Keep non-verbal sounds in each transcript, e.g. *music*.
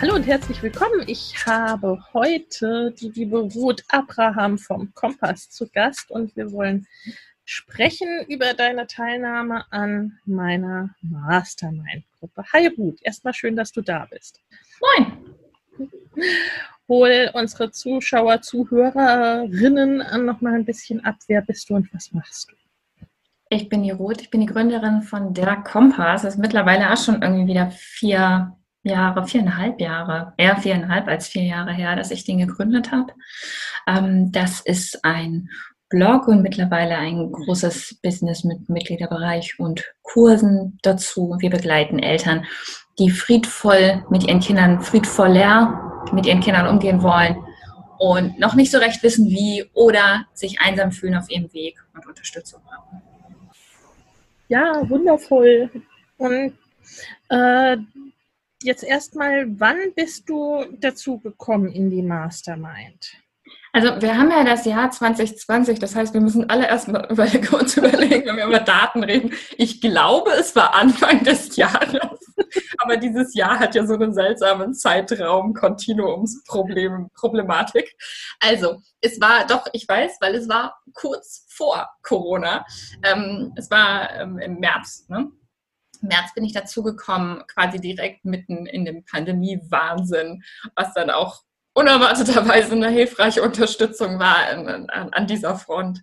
Hallo und herzlich willkommen. Ich habe heute die liebe Ruth Abraham vom Kompass zu Gast und wir wollen sprechen über deine Teilnahme an meiner Mastermind-Gruppe. Hi Ruth, erstmal schön, dass du da bist. Moin hol unsere Zuschauer, Zuhörerinnen noch mal ein bisschen ab. Wer bist du und was machst du? Ich bin die Ruth, ich bin die Gründerin von Der Kompass. Das ist mittlerweile auch schon irgendwie wieder vier Jahre, viereinhalb Jahre, eher viereinhalb als vier Jahre her, dass ich den gegründet habe. Ähm, das ist ein Blog und mittlerweile ein großes Business mit Mitgliederbereich und Kursen dazu. Wir begleiten Eltern, die friedvoll mit ihren Kindern, friedvoller mit ihren Kindern umgehen wollen und noch nicht so recht wissen, wie oder sich einsam fühlen auf ihrem Weg und Unterstützung brauchen. Ja, wundervoll. Und äh, jetzt erstmal, wann bist du dazu gekommen in die Mastermind? Also wir haben ja das Jahr 2020, das heißt, wir müssen alle erstmal *laughs* über, uns überlegen, wenn wir über Daten reden. Ich glaube, es war Anfang des Jahres, aber dieses Jahr hat ja so einen seltsamen Zeitraum-Kontinuumsproblematik. Also es war doch, ich weiß, weil es war kurz vor Corona. Ähm, es war ähm, im März, ne? März bin ich dazu gekommen, quasi direkt mitten in dem Pandemie-Wahnsinn, was dann auch unerwarteterweise eine hilfreiche Unterstützung war an, an, an dieser Front,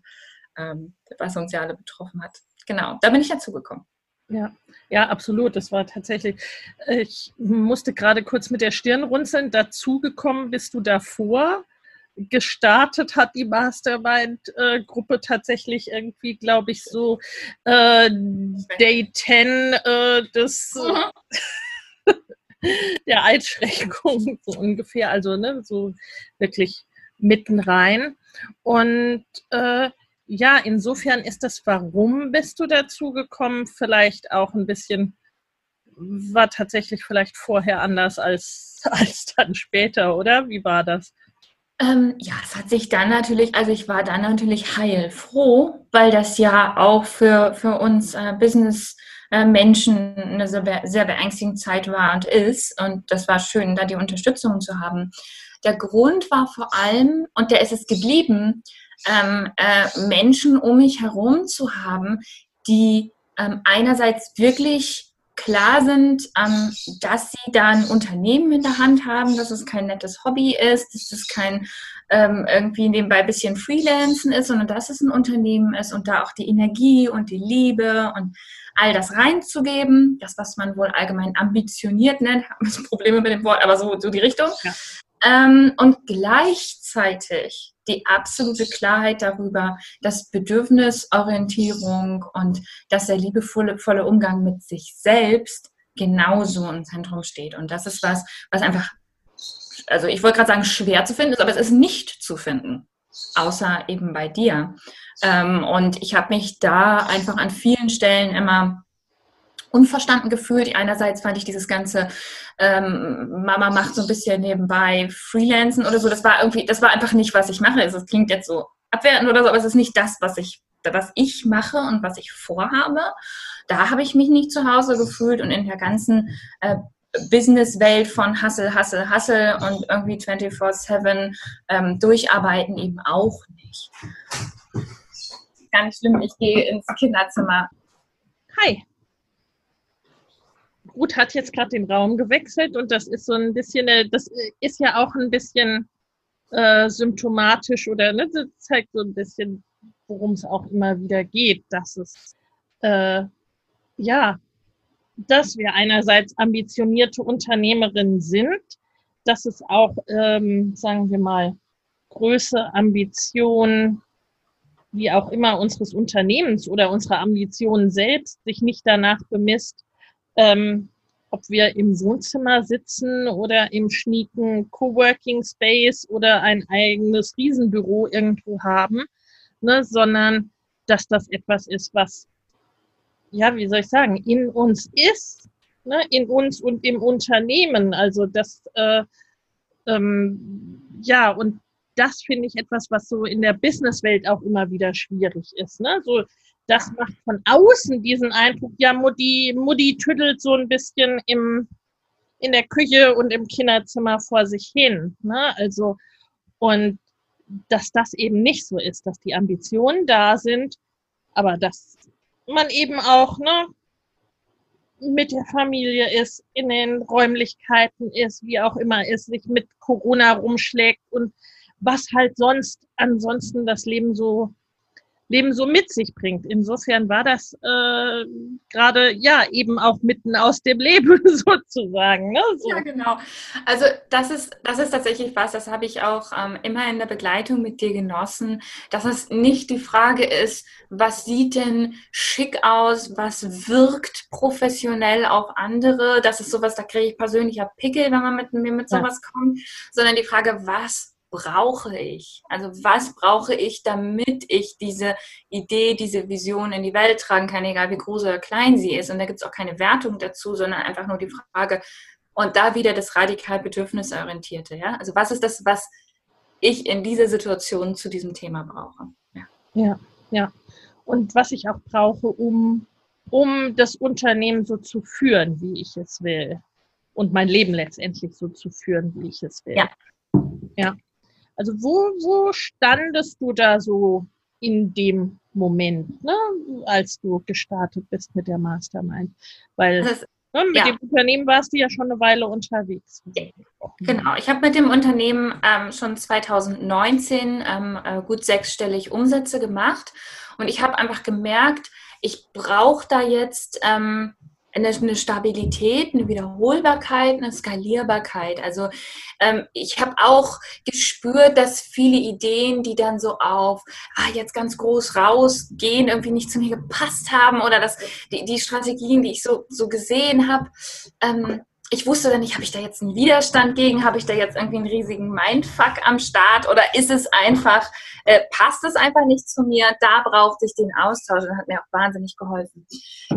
ähm, was uns ja alle betroffen hat. Genau, da bin ich dazu gekommen. Ja, ja, absolut. Das war tatsächlich, ich musste gerade kurz mit der Stirn runzeln. Dazugekommen bist du davor. Gestartet hat die Mastermind-Gruppe tatsächlich irgendwie, glaube ich, so äh, Day 10 äh, des. *laughs* Der Einschränkung, so ungefähr, also ne, so wirklich mitten rein. Und äh, ja, insofern ist das, warum bist du dazu gekommen, vielleicht auch ein bisschen, war tatsächlich vielleicht vorher anders als, *laughs* als dann später, oder? Wie war das? Ähm, ja, es hat sich dann natürlich, also ich war dann natürlich heilfroh, weil das ja auch für, für uns äh, Business äh, eine sehr, sehr beängstigende Zeit war und ist. Und das war schön, da die Unterstützung zu haben. Der Grund war vor allem, und der ist es geblieben, ähm, äh, Menschen um mich herum zu haben, die ähm, einerseits wirklich klar sind, ähm, dass sie da ein Unternehmen in der Hand haben, dass es kein nettes Hobby ist, dass es kein ähm, irgendwie nebenbei ein bisschen Freelancen ist, sondern dass es ein Unternehmen ist und da auch die Energie und die Liebe und all das reinzugeben, das, was man wohl allgemein ambitioniert nennt, *laughs* haben wir Probleme mit dem Wort, aber so, so die Richtung. Ja. Ähm, und gleichzeitig die absolute Klarheit darüber, dass Bedürfnisorientierung und dass der liebevolle volle Umgang mit sich selbst genauso im Zentrum steht. Und das ist was, was einfach, also ich wollte gerade sagen, schwer zu finden ist, aber es ist nicht zu finden, außer eben bei dir. Ähm, und ich habe mich da einfach an vielen Stellen immer unverstanden gefühlt. Einerseits fand ich dieses ganze ähm, Mama macht so ein bisschen nebenbei Freelancen oder so. Das war irgendwie, das war einfach nicht, was ich mache. Also, es klingt jetzt so abwertend oder so, aber es ist nicht das, was ich, was ich mache und was ich vorhabe. Da habe ich mich nicht zu Hause gefühlt und in der ganzen äh, Businesswelt von Hustle, Hustle, Hustle und irgendwie 24-7 ähm, durcharbeiten eben auch nicht nicht schlimm. Ich gehe ins Kinderzimmer. Hi. Ruth hat jetzt gerade den Raum gewechselt und das ist so ein bisschen, äh, das ist ja auch ein bisschen äh, symptomatisch oder ne, das zeigt so ein bisschen, worum es auch immer wieder geht, dass es äh, ja, dass wir einerseits ambitionierte Unternehmerinnen sind, dass es auch, ähm, sagen wir mal, Größe, Ambition, wie auch immer unseres Unternehmens oder unserer Ambitionen selbst sich nicht danach bemisst, ähm, ob wir im Wohnzimmer sitzen oder im schnieken Coworking Space oder ein eigenes Riesenbüro irgendwo haben, ne, sondern dass das etwas ist, was, ja, wie soll ich sagen, in uns ist, ne, in uns und im Unternehmen. Also das, äh, ähm, ja, und das finde ich etwas, was so in der Businesswelt auch immer wieder schwierig ist. Ne? So, das macht von außen diesen Eindruck, ja, Mutti, Mutti tüttelt so ein bisschen im, in der Küche und im Kinderzimmer vor sich hin. Ne? Also, und dass das eben nicht so ist, dass die Ambitionen da sind, aber dass man eben auch ne, mit der Familie ist, in den Räumlichkeiten ist, wie auch immer ist, sich mit Corona rumschlägt und was halt sonst ansonsten das Leben so Leben so mit sich bringt. Insofern war das äh, gerade ja eben auch mitten aus dem Leben *laughs* sozusagen. Ne? So. Ja, genau. Also das ist, das ist tatsächlich was, das habe ich auch ähm, immer in der Begleitung mit dir genossen, dass es nicht die Frage ist, was sieht denn schick aus, was wirkt professionell auf andere. Das ist sowas, da kriege ich persönlicher Pickel, wenn man mit mir mit sowas ja. kommt, sondern die Frage, was brauche ich? Also was brauche ich, damit ich diese Idee, diese Vision in die Welt tragen kann, egal wie groß oder klein sie ist. Und da gibt es auch keine Wertung dazu, sondern einfach nur die Frage, und da wieder das radikal bedürfnisorientierte. Ja? Also was ist das, was ich in dieser Situation zu diesem Thema brauche? Ja, ja. ja. Und was ich auch brauche, um, um das Unternehmen so zu führen, wie ich es will. Und mein Leben letztendlich so zu führen, wie ich es will. Ja. Ja. Also wo, wo standest du da so in dem Moment, ne, als du gestartet bist mit der Mastermind? Weil ne, mit ja. dem Unternehmen warst du ja schon eine Weile unterwegs. Genau, ich habe mit dem Unternehmen ähm, schon 2019 ähm, äh, gut sechsstellig Umsätze gemacht und ich habe einfach gemerkt, ich brauche da jetzt ähm, eine, Stabilität, eine Wiederholbarkeit, eine Skalierbarkeit. Also ähm, ich habe auch gespürt, dass viele Ideen, die dann so auf ah, jetzt ganz groß rausgehen, irgendwie nicht zu mir gepasst haben oder dass die, die Strategien, die ich so, so gesehen habe, ähm, ich wusste dann nicht, habe ich da jetzt einen Widerstand gegen, habe ich da jetzt irgendwie einen riesigen Mindfuck am Start oder ist es einfach, äh, passt es einfach nicht zu mir? Da brauchte ich den Austausch und hat mir auch wahnsinnig geholfen.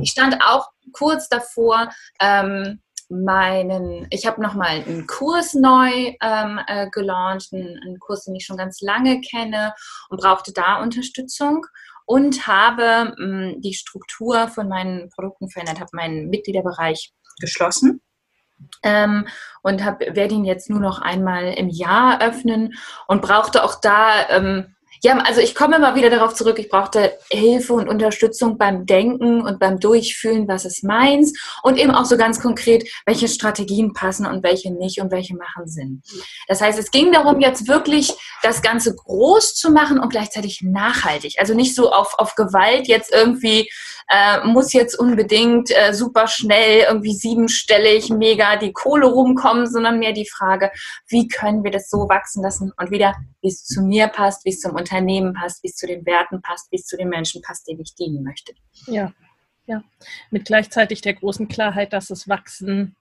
Ich stand auch kurz davor, ähm, meinen, ich habe nochmal einen Kurs neu ähm, äh, gelauncht, einen, einen Kurs, den ich schon ganz lange kenne und brauchte da Unterstützung und habe mh, mm, die Struktur von meinen Produkten verändert, habe meinen Mitgliederbereich geschlossen ähm, und werde ihn jetzt nur noch einmal im Jahr öffnen und brauchte auch da ähm, ja, also ich komme immer wieder darauf zurück, ich brauchte Hilfe und Unterstützung beim Denken und beim Durchfühlen, was ist meins und eben auch so ganz konkret, welche Strategien passen und welche nicht und welche machen Sinn. Das heißt, es ging darum, jetzt wirklich das Ganze groß zu machen und gleichzeitig nachhaltig. Also nicht so auf, auf Gewalt jetzt irgendwie, äh, muss jetzt unbedingt äh, super schnell irgendwie siebenstellig mega die Kohle rumkommen, sondern mehr die Frage, wie können wir das so wachsen lassen und wieder, wie es zu mir passt, wie es zum Unternehmen passt, wie es zu den Werten passt, wie es zu den Menschen passt, denen ich dienen möchte. Ja, ja. Mit gleichzeitig der großen Klarheit, dass es wachsen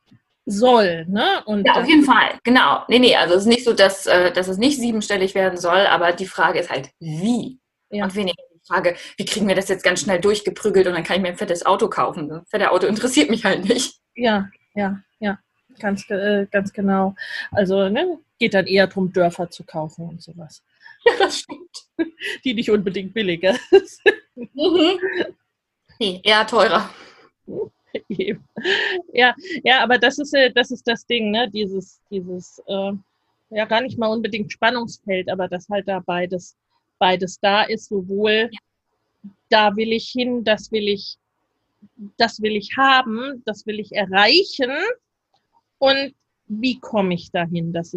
soll. Ne? Und ja, auf jeden Fall, genau. Nee, nee, also es ist nicht so, dass, äh, dass es nicht siebenstellig werden soll, aber die Frage ist halt, wie? Ja. Und weniger die Frage, wie kriegen wir das jetzt ganz schnell durchgeprügelt und dann kann ich mir ein fettes Auto kaufen. Ein fettes Auto interessiert mich halt nicht. Ja, ja, ja, ganz, äh, ganz genau. Also ne, geht dann eher darum, Dörfer zu kaufen und sowas. *laughs* Ja, das stimmt. Die nicht unbedingt billiger sind. Mhm. Nee, eher teurer. *laughs* ja, ja, aber das ist, äh, das ist das Ding, ne? Dieses, dieses, äh, ja, gar nicht mal unbedingt Spannungsfeld, aber dass halt da beides, beides da ist, sowohl ja. da will ich hin, das will ich das will ich haben, das will ich erreichen und wie komme ich dahin, dass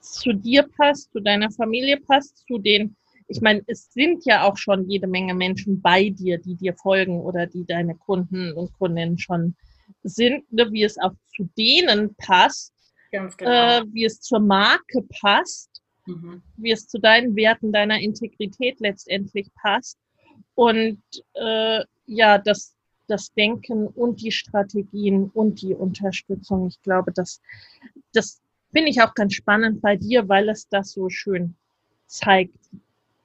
es zu dir passt, zu deiner Familie passt, zu den, ich meine, es sind ja auch schon jede Menge Menschen bei dir, die dir folgen oder die deine Kunden und Kundinnen schon sind, ne, wie es auch zu denen passt, genau. äh, wie es zur Marke passt, mhm. wie es zu deinen Werten, deiner Integrität letztendlich passt. Und äh, ja, das, das Denken und die Strategien und die Unterstützung. Ich glaube, das, das finde ich auch ganz spannend bei dir, weil es das so schön zeigt,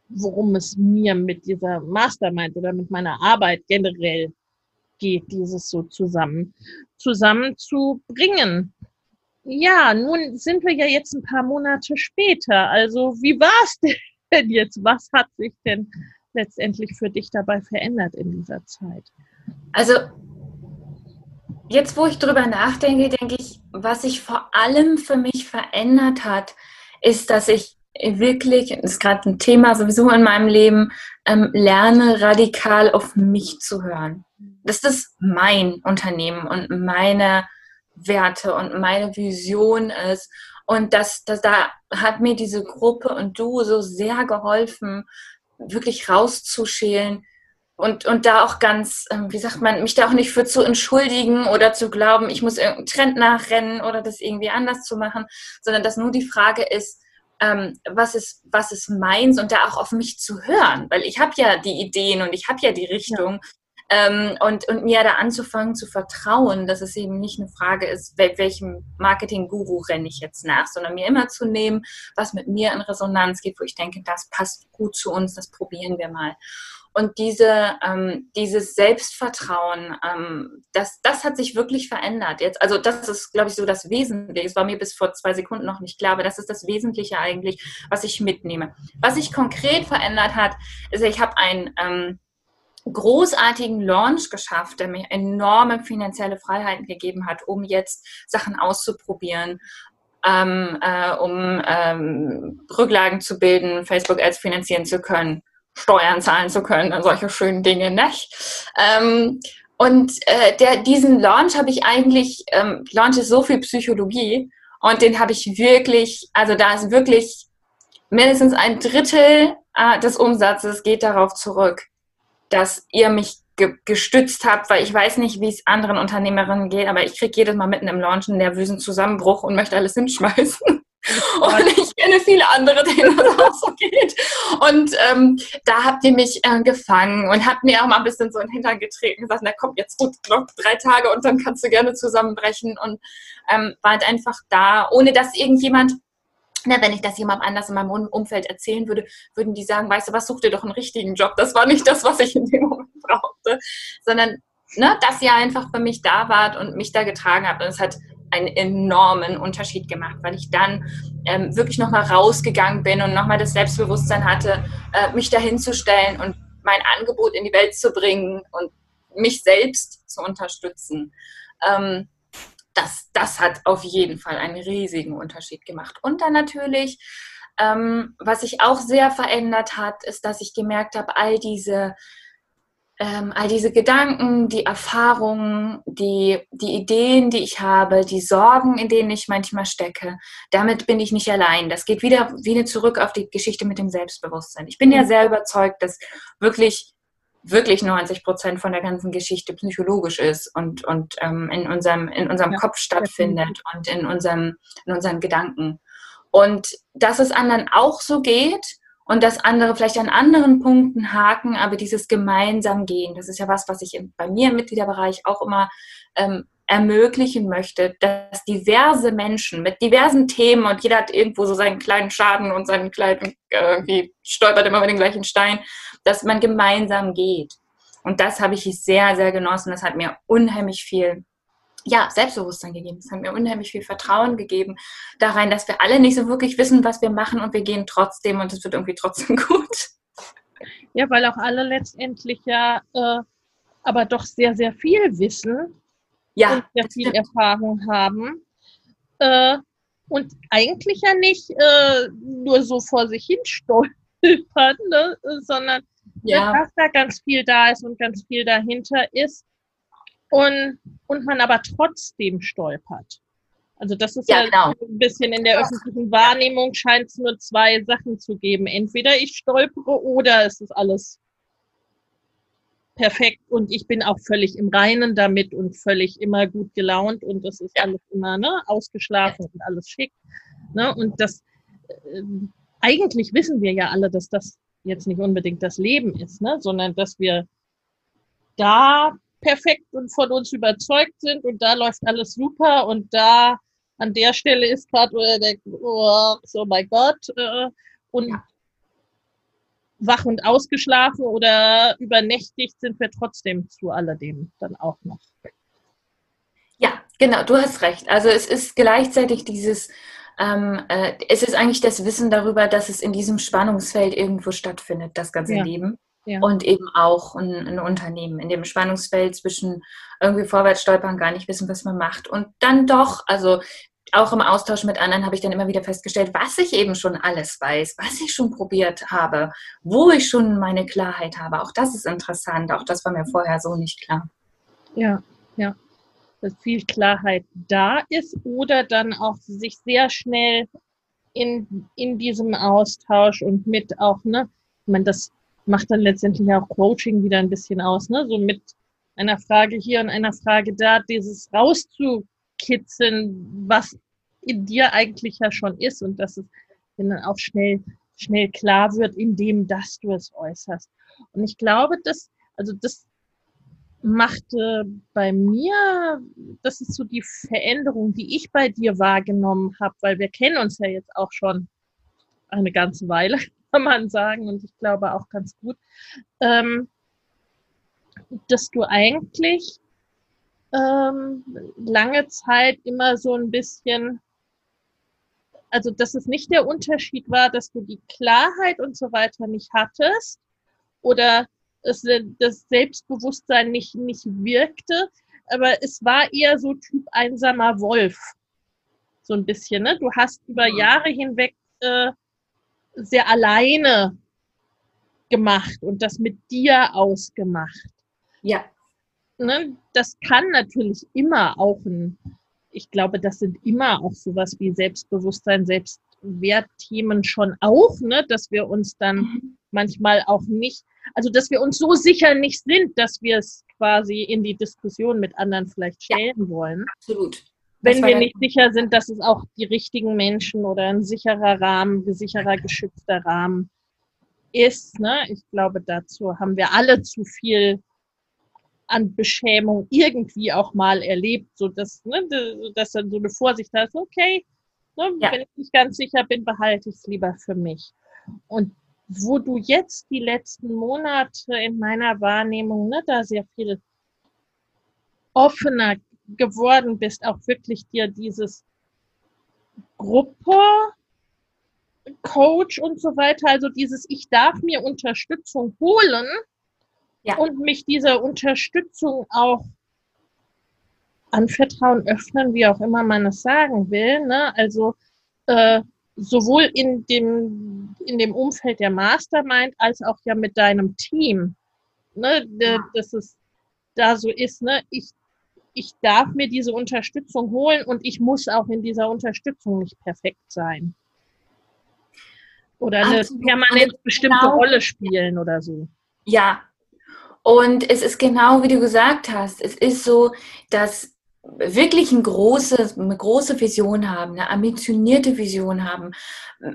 worum es mir mit dieser Mastermind oder mit meiner Arbeit generell geht, dieses so zusammen, zusammenzubringen. Ja, nun sind wir ja jetzt ein paar Monate später. Also wie war es *laughs* denn jetzt? Was hat sich denn letztendlich für dich dabei verändert in dieser Zeit? Also jetzt, wo ich drüber nachdenke, denke ich, was sich vor allem für mich verändert hat, ist, dass ich wirklich, das ist gerade ein Thema sowieso in meinem Leben, ähm, lerne radikal auf mich zu hören. Das ist mein Unternehmen und meine Werte und meine Vision ist. Und das, das, da hat mir diese Gruppe und du so sehr geholfen, wirklich rauszuschälen, und, und da auch ganz, ähm, wie sagt man, mich da auch nicht für zu entschuldigen oder zu glauben, ich muss irgendeinen Trend nachrennen oder das irgendwie anders zu machen, sondern dass nur die Frage ist, ähm, was ist, was ist meins und da auch auf mich zu hören, weil ich habe ja die Ideen und ich habe ja die Richtung. Ähm, und, und mir da anzufangen zu vertrauen, dass es eben nicht eine Frage ist, wel welchem Marketing-Guru renne ich jetzt nach, sondern mir immer zu nehmen, was mit mir in Resonanz geht, wo ich denke, das passt gut zu uns, das probieren wir mal. Und diese, ähm, dieses Selbstvertrauen, ähm, das, das hat sich wirklich verändert. Jetzt, also das ist, glaube ich, so das Wesentliche. Es war mir bis vor zwei Sekunden noch nicht klar, aber das ist das Wesentliche eigentlich, was ich mitnehme. Was sich konkret verändert hat, ist, ich habe einen ähm, großartigen Launch geschafft, der mir enorme finanzielle Freiheiten gegeben hat, um jetzt Sachen auszuprobieren, ähm, äh, um ähm, Rücklagen zu bilden, Facebook Ads finanzieren zu können Steuern zahlen zu können und solche schönen Dinge, nicht? Ähm, und äh, der, diesen Launch habe ich eigentlich, ähm, Launch ist so viel Psychologie und den habe ich wirklich, also da ist wirklich mindestens ein Drittel äh, des Umsatzes geht darauf zurück, dass ihr mich ge gestützt habt, weil ich weiß nicht, wie es anderen Unternehmerinnen geht, aber ich kriege jedes Mal mitten im Launch einen nervösen Zusammenbruch und möchte alles hinschmeißen. *laughs* Und ich kenne viele andere, denen *laughs* das auch so geht. Und ähm, da habt ihr mich äh, gefangen und habt mir auch mal ein bisschen so in den Hintern getreten und gesagt, na komm, jetzt gut, noch drei Tage und dann kannst du gerne zusammenbrechen. Und ähm, wart einfach da, ohne dass irgendjemand na, wenn ich das jemandem anders in meinem Umfeld erzählen würde, würden die sagen, weißt du was, such dir doch einen richtigen Job. Das war nicht das, was ich in dem Moment brauchte, sondern ne, dass ihr einfach für mich da wart und mich da getragen habt. Und es hat einen enormen Unterschied gemacht, weil ich dann ähm, wirklich nochmal rausgegangen bin und nochmal das Selbstbewusstsein hatte, äh, mich dahin zu stellen und mein Angebot in die Welt zu bringen und mich selbst zu unterstützen. Ähm, das, das hat auf jeden Fall einen riesigen Unterschied gemacht. Und dann natürlich, ähm, was sich auch sehr verändert hat, ist, dass ich gemerkt habe, all diese ähm, all diese Gedanken, die Erfahrungen, die, die Ideen, die ich habe, die Sorgen, in denen ich manchmal stecke, damit bin ich nicht allein. Das geht wieder, wieder zurück auf die Geschichte mit dem Selbstbewusstsein. Ich bin ja mhm. sehr überzeugt, dass wirklich wirklich 90 Prozent von der ganzen Geschichte psychologisch ist und, und ähm, in unserem, in unserem ja, Kopf stattfindet und in, unserem, in unseren Gedanken. Und dass es anderen auch so geht, und dass andere vielleicht an anderen Punkten haken, aber dieses gemeinsam gehen, das ist ja was, was ich bei mir im Mitgliederbereich auch immer ähm, ermöglichen möchte, dass diverse Menschen mit diversen Themen und jeder hat irgendwo so seinen kleinen Schaden und seinen kleinen, irgendwie stolpert immer mit dem gleichen Stein, dass man gemeinsam geht. Und das habe ich sehr, sehr genossen. Das hat mir unheimlich viel ja, Selbstbewusstsein gegeben. Es hat mir unheimlich viel Vertrauen gegeben da rein, dass wir alle nicht so wirklich wissen, was wir machen und wir gehen trotzdem und es wird irgendwie trotzdem *laughs* gut. Ja, weil auch alle letztendlich ja äh, aber doch sehr, sehr viel wissen ja, und sehr viel Erfahrung haben. Äh, und eigentlich ja nicht äh, nur so vor sich hin stolpern, ne, sondern ja. dass da ganz viel da ist und ganz viel dahinter ist und, und man aber trotzdem stolpert. Also das ist ja, ja genau. ein bisschen in der öffentlichen Wahrnehmung scheint es nur zwei Sachen zu geben. Entweder ich stolpere oder es ist alles perfekt und ich bin auch völlig im Reinen damit und völlig immer gut gelaunt und das ist alles immer ne, ausgeschlafen und alles schick. Ne? Und das äh, eigentlich wissen wir ja alle, dass das jetzt nicht unbedingt das Leben ist, ne? sondern dass wir da perfekt und von uns überzeugt sind und da läuft alles super und da an der Stelle ist gerade, wo er denkt, oh, so mein Gott, äh, und ja. wach und ausgeschlafen oder übernächtigt sind wir trotzdem zu alledem dann auch noch. Ja, genau, du hast recht. Also es ist gleichzeitig dieses, ähm, äh, es ist eigentlich das Wissen darüber, dass es in diesem Spannungsfeld irgendwo stattfindet, das ganze ja. Leben. Ja. Und eben auch ein, ein, Unternehmen in dem Spannungsfeld zwischen irgendwie vorwärts stolpern, gar nicht wissen, was man macht. Und dann doch, also auch im Austausch mit anderen habe ich dann immer wieder festgestellt, was ich eben schon alles weiß, was ich schon probiert habe, wo ich schon meine Klarheit habe. Auch das ist interessant. Auch das war mir vorher so nicht klar. Ja, ja. Dass viel Klarheit da ist oder dann auch sich sehr schnell in, in diesem Austausch und mit auch, ne, ich meine, das macht dann letztendlich auch Coaching wieder ein bisschen aus, ne, so mit einer Frage hier und einer Frage da, dieses rauszu rauskitzeln, was in dir eigentlich ja schon ist und dass es dann auch schnell, schnell klar wird, indem dass du es äußerst. Und ich glaube, dass, also das machte bei mir, das ist so die Veränderung, die ich bei dir wahrgenommen habe, weil wir kennen uns ja jetzt auch schon eine ganze Weile, *laughs* kann man sagen, und ich glaube auch ganz gut, ähm, dass du eigentlich ähm, lange Zeit immer so ein bisschen, also dass es nicht der Unterschied war, dass du die Klarheit und so weiter nicht hattest oder es, das Selbstbewusstsein nicht, nicht wirkte, aber es war eher so Typ einsamer Wolf. So ein bisschen, ne? Du hast über Jahre hinweg äh, sehr alleine gemacht und das mit dir ausgemacht. Ja ne, das kann natürlich immer auch ein, ich glaube, das sind immer auch sowas wie Selbstbewusstsein, Selbstwertthemen schon auch, ne, dass wir uns dann mhm. manchmal auch nicht, also dass wir uns so sicher nicht sind, dass wir es quasi in die Diskussion mit anderen vielleicht stellen ja, wollen. Absolut. Wenn wir nicht sicher sind, dass es auch die richtigen Menschen oder ein sicherer Rahmen, ein sicherer, geschützter Rahmen ist. Ne? Ich glaube, dazu haben wir alle zu viel an Beschämung irgendwie auch mal erlebt, so dass, ne, dass dann so eine Vorsicht da ist, okay, ne, ja. wenn ich nicht ganz sicher bin, behalte ich es lieber für mich. Und wo du jetzt die letzten Monate in meiner Wahrnehmung ne, da sehr viel offener geworden bist, auch wirklich dir dieses Gruppe, Coach und so weiter, also dieses Ich darf mir Unterstützung holen, ja. und mich dieser Unterstützung auch anvertrauen, öffnen, wie auch immer man es sagen will. Ne? Also äh, sowohl in dem, in dem Umfeld der Mastermind als auch ja mit deinem Team. Ne? Ja. Dass es da so ist, ne? ich, ich darf mir diese Unterstützung holen und ich muss auch in dieser Unterstützung nicht perfekt sein. Oder eine Absolut. permanent bestimmte genau. Rolle spielen oder so. Ja, und es ist genau wie du gesagt hast, es ist so, dass wirklich ein große, eine große Vision haben, eine ambitionierte Vision haben,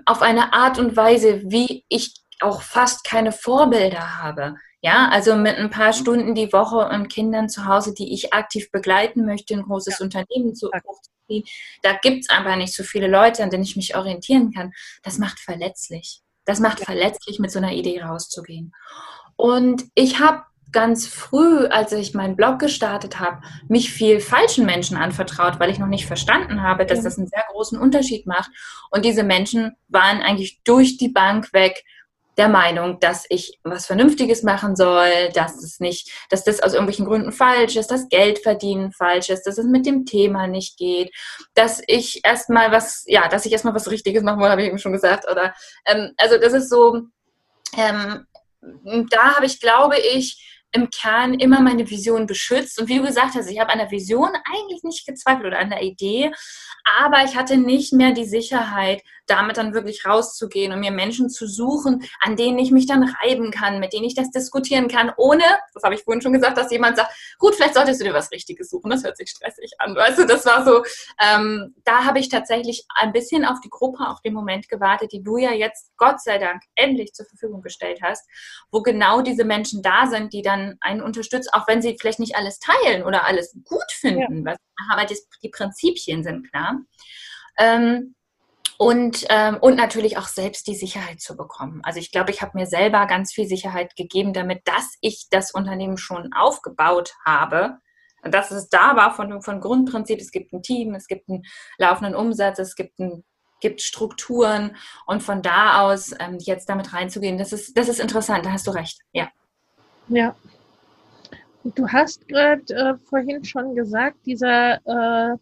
auf eine Art und Weise, wie ich auch fast keine Vorbilder habe. Ja, also mit ein paar Stunden die Woche und Kindern zu Hause, die ich aktiv begleiten möchte, ein großes ja. Unternehmen zu hochzuziehen. Da gibt es aber nicht so viele Leute, an denen ich mich orientieren kann. Das macht verletzlich. Das macht ja. verletzlich, mit so einer Idee rauszugehen. Und ich habe ganz früh, als ich meinen Blog gestartet habe, mich viel falschen Menschen anvertraut, weil ich noch nicht verstanden habe, dass das einen sehr großen Unterschied macht. Und diese Menschen waren eigentlich durch die Bank weg der Meinung, dass ich was Vernünftiges machen soll, dass es nicht, dass das aus irgendwelchen Gründen falsch ist, dass Geld verdienen falsch ist, dass es mit dem Thema nicht geht, dass ich erstmal was, ja, dass ich erstmal was Richtiges machen wollte, habe ich eben schon gesagt, oder ähm, also das ist so, ähm, da habe ich, glaube ich, im Kern immer meine Vision beschützt. Und wie du gesagt hast, ich habe an der Vision eigentlich nicht gezweifelt oder an der Idee, aber ich hatte nicht mehr die Sicherheit, damit dann wirklich rauszugehen und mir Menschen zu suchen, an denen ich mich dann reiben kann, mit denen ich das diskutieren kann, ohne, das habe ich vorhin schon gesagt, dass jemand sagt, gut, vielleicht solltest du dir was Richtiges suchen, das hört sich stressig an. Weißt du, das war so, ähm, da habe ich tatsächlich ein bisschen auf die Gruppe, auf den Moment gewartet, die du ja jetzt, Gott sei Dank, endlich zur Verfügung gestellt hast, wo genau diese Menschen da sind, die dann einen unterstützen, auch wenn sie vielleicht nicht alles teilen oder alles gut finden, ja. aber das, die Prinzipien sind klar. Ähm, und, ähm, und natürlich auch selbst die Sicherheit zu bekommen. Also ich glaube, ich habe mir selber ganz viel Sicherheit gegeben, damit, dass ich das Unternehmen schon aufgebaut habe. Und dass es da war von, von Grundprinzip, es gibt ein Team, es gibt einen laufenden Umsatz, es gibt, ein, gibt Strukturen und von da aus ähm, jetzt damit reinzugehen, das ist, das ist interessant, da hast du recht, ja. Ja. Du hast gerade äh, vorhin schon gesagt, dieser äh,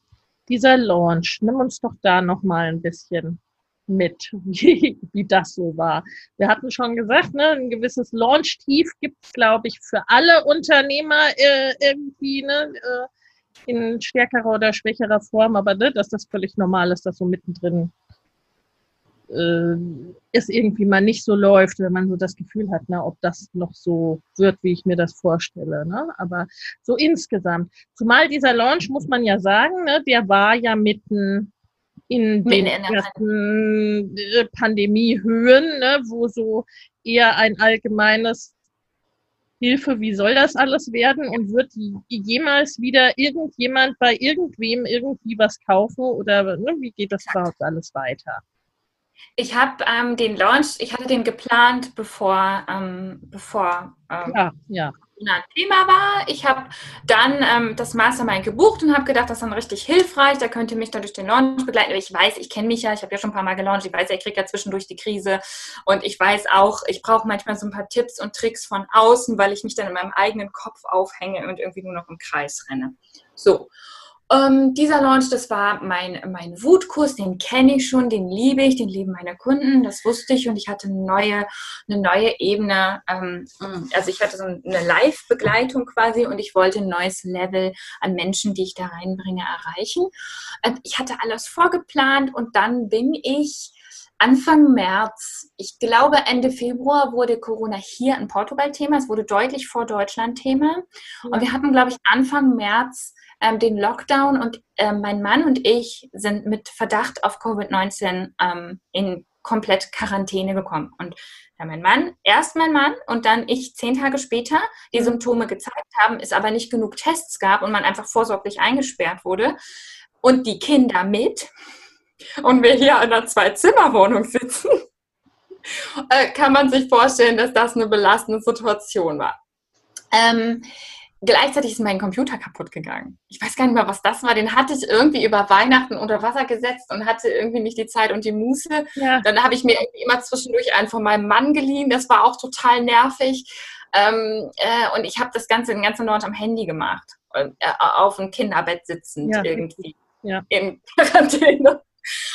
dieser Launch, nimm uns doch da noch mal ein bisschen mit, wie, *laughs* wie das so war. Wir hatten schon gesagt, ne, ein gewisses Launch-Tief gibt es, glaube ich, für alle Unternehmer äh, irgendwie ne, äh, in stärkerer oder schwächerer Form, aber ne, dass das völlig normal ist, dass so mittendrin äh, es irgendwie mal nicht so läuft, wenn man so das Gefühl hat, ne, ob das noch so wird, wie ich mir das vorstelle. Ne? Aber so insgesamt. Zumal dieser Launch, muss man ja sagen, ne, der war ja mitten in den ersten äh, Pandemiehöhen, ne, wo so eher ein allgemeines Hilfe, wie soll das alles werden und wird jemals wieder irgendjemand bei irgendwem irgendwie was kaufen oder ne, wie geht das überhaupt alles weiter? Ich habe ähm, den Launch, ich hatte den geplant, bevor, ähm, bevor ähm, ja, ja. ein Thema war. Ich habe dann ähm, das Mastermind gebucht und habe gedacht, das ist dann richtig hilfreich. Da könnte mich dann durch den Launch begleiten. Ich weiß, ich kenne mich ja, ich habe ja schon ein paar Mal gelauncht. Ich weiß, ich kriege ja zwischendurch die Krise. Und ich weiß auch, ich brauche manchmal so ein paar Tipps und Tricks von außen, weil ich mich dann in meinem eigenen Kopf aufhänge und irgendwie nur noch im Kreis renne. So. Ähm, dieser Launch, das war mein, mein Wutkurs, den kenne ich schon, den liebe ich, den lieben meine Kunden, das wusste ich und ich hatte eine neue, eine neue Ebene. Ähm, also ich hatte so eine Live-Begleitung quasi und ich wollte ein neues Level an Menschen, die ich da reinbringe, erreichen. Und ich hatte alles vorgeplant und dann bin ich Anfang März, ich glaube Ende Februar wurde Corona hier in Portugal Thema. Es wurde deutlich vor Deutschland Thema. Und wir hatten, glaube ich, Anfang März ähm, den Lockdown und äh, mein Mann und ich sind mit Verdacht auf Covid-19 ähm, in komplett Quarantäne gekommen. Und ja, mein Mann, erst mein Mann und dann ich zehn Tage später die mhm. Symptome gezeigt haben, es aber nicht genug Tests gab und man einfach vorsorglich eingesperrt wurde. Und die Kinder mit. Und wir hier in einer Zwei-Zimmer-Wohnung sitzen, *laughs* äh, kann man sich vorstellen, dass das eine belastende Situation war. Ähm, gleichzeitig ist mein Computer kaputt gegangen. Ich weiß gar nicht mehr, was das war. Den hatte ich irgendwie über Weihnachten unter Wasser gesetzt und hatte irgendwie nicht die Zeit und die Muße. Ja. Dann habe ich mir immer zwischendurch einen von meinem Mann geliehen. Das war auch total nervig. Ähm, äh, und ich habe das Ganze den ganzen Launch am Handy gemacht. Und, äh, auf dem Kinderbett sitzend ja. irgendwie. Ja. In Quarantäne.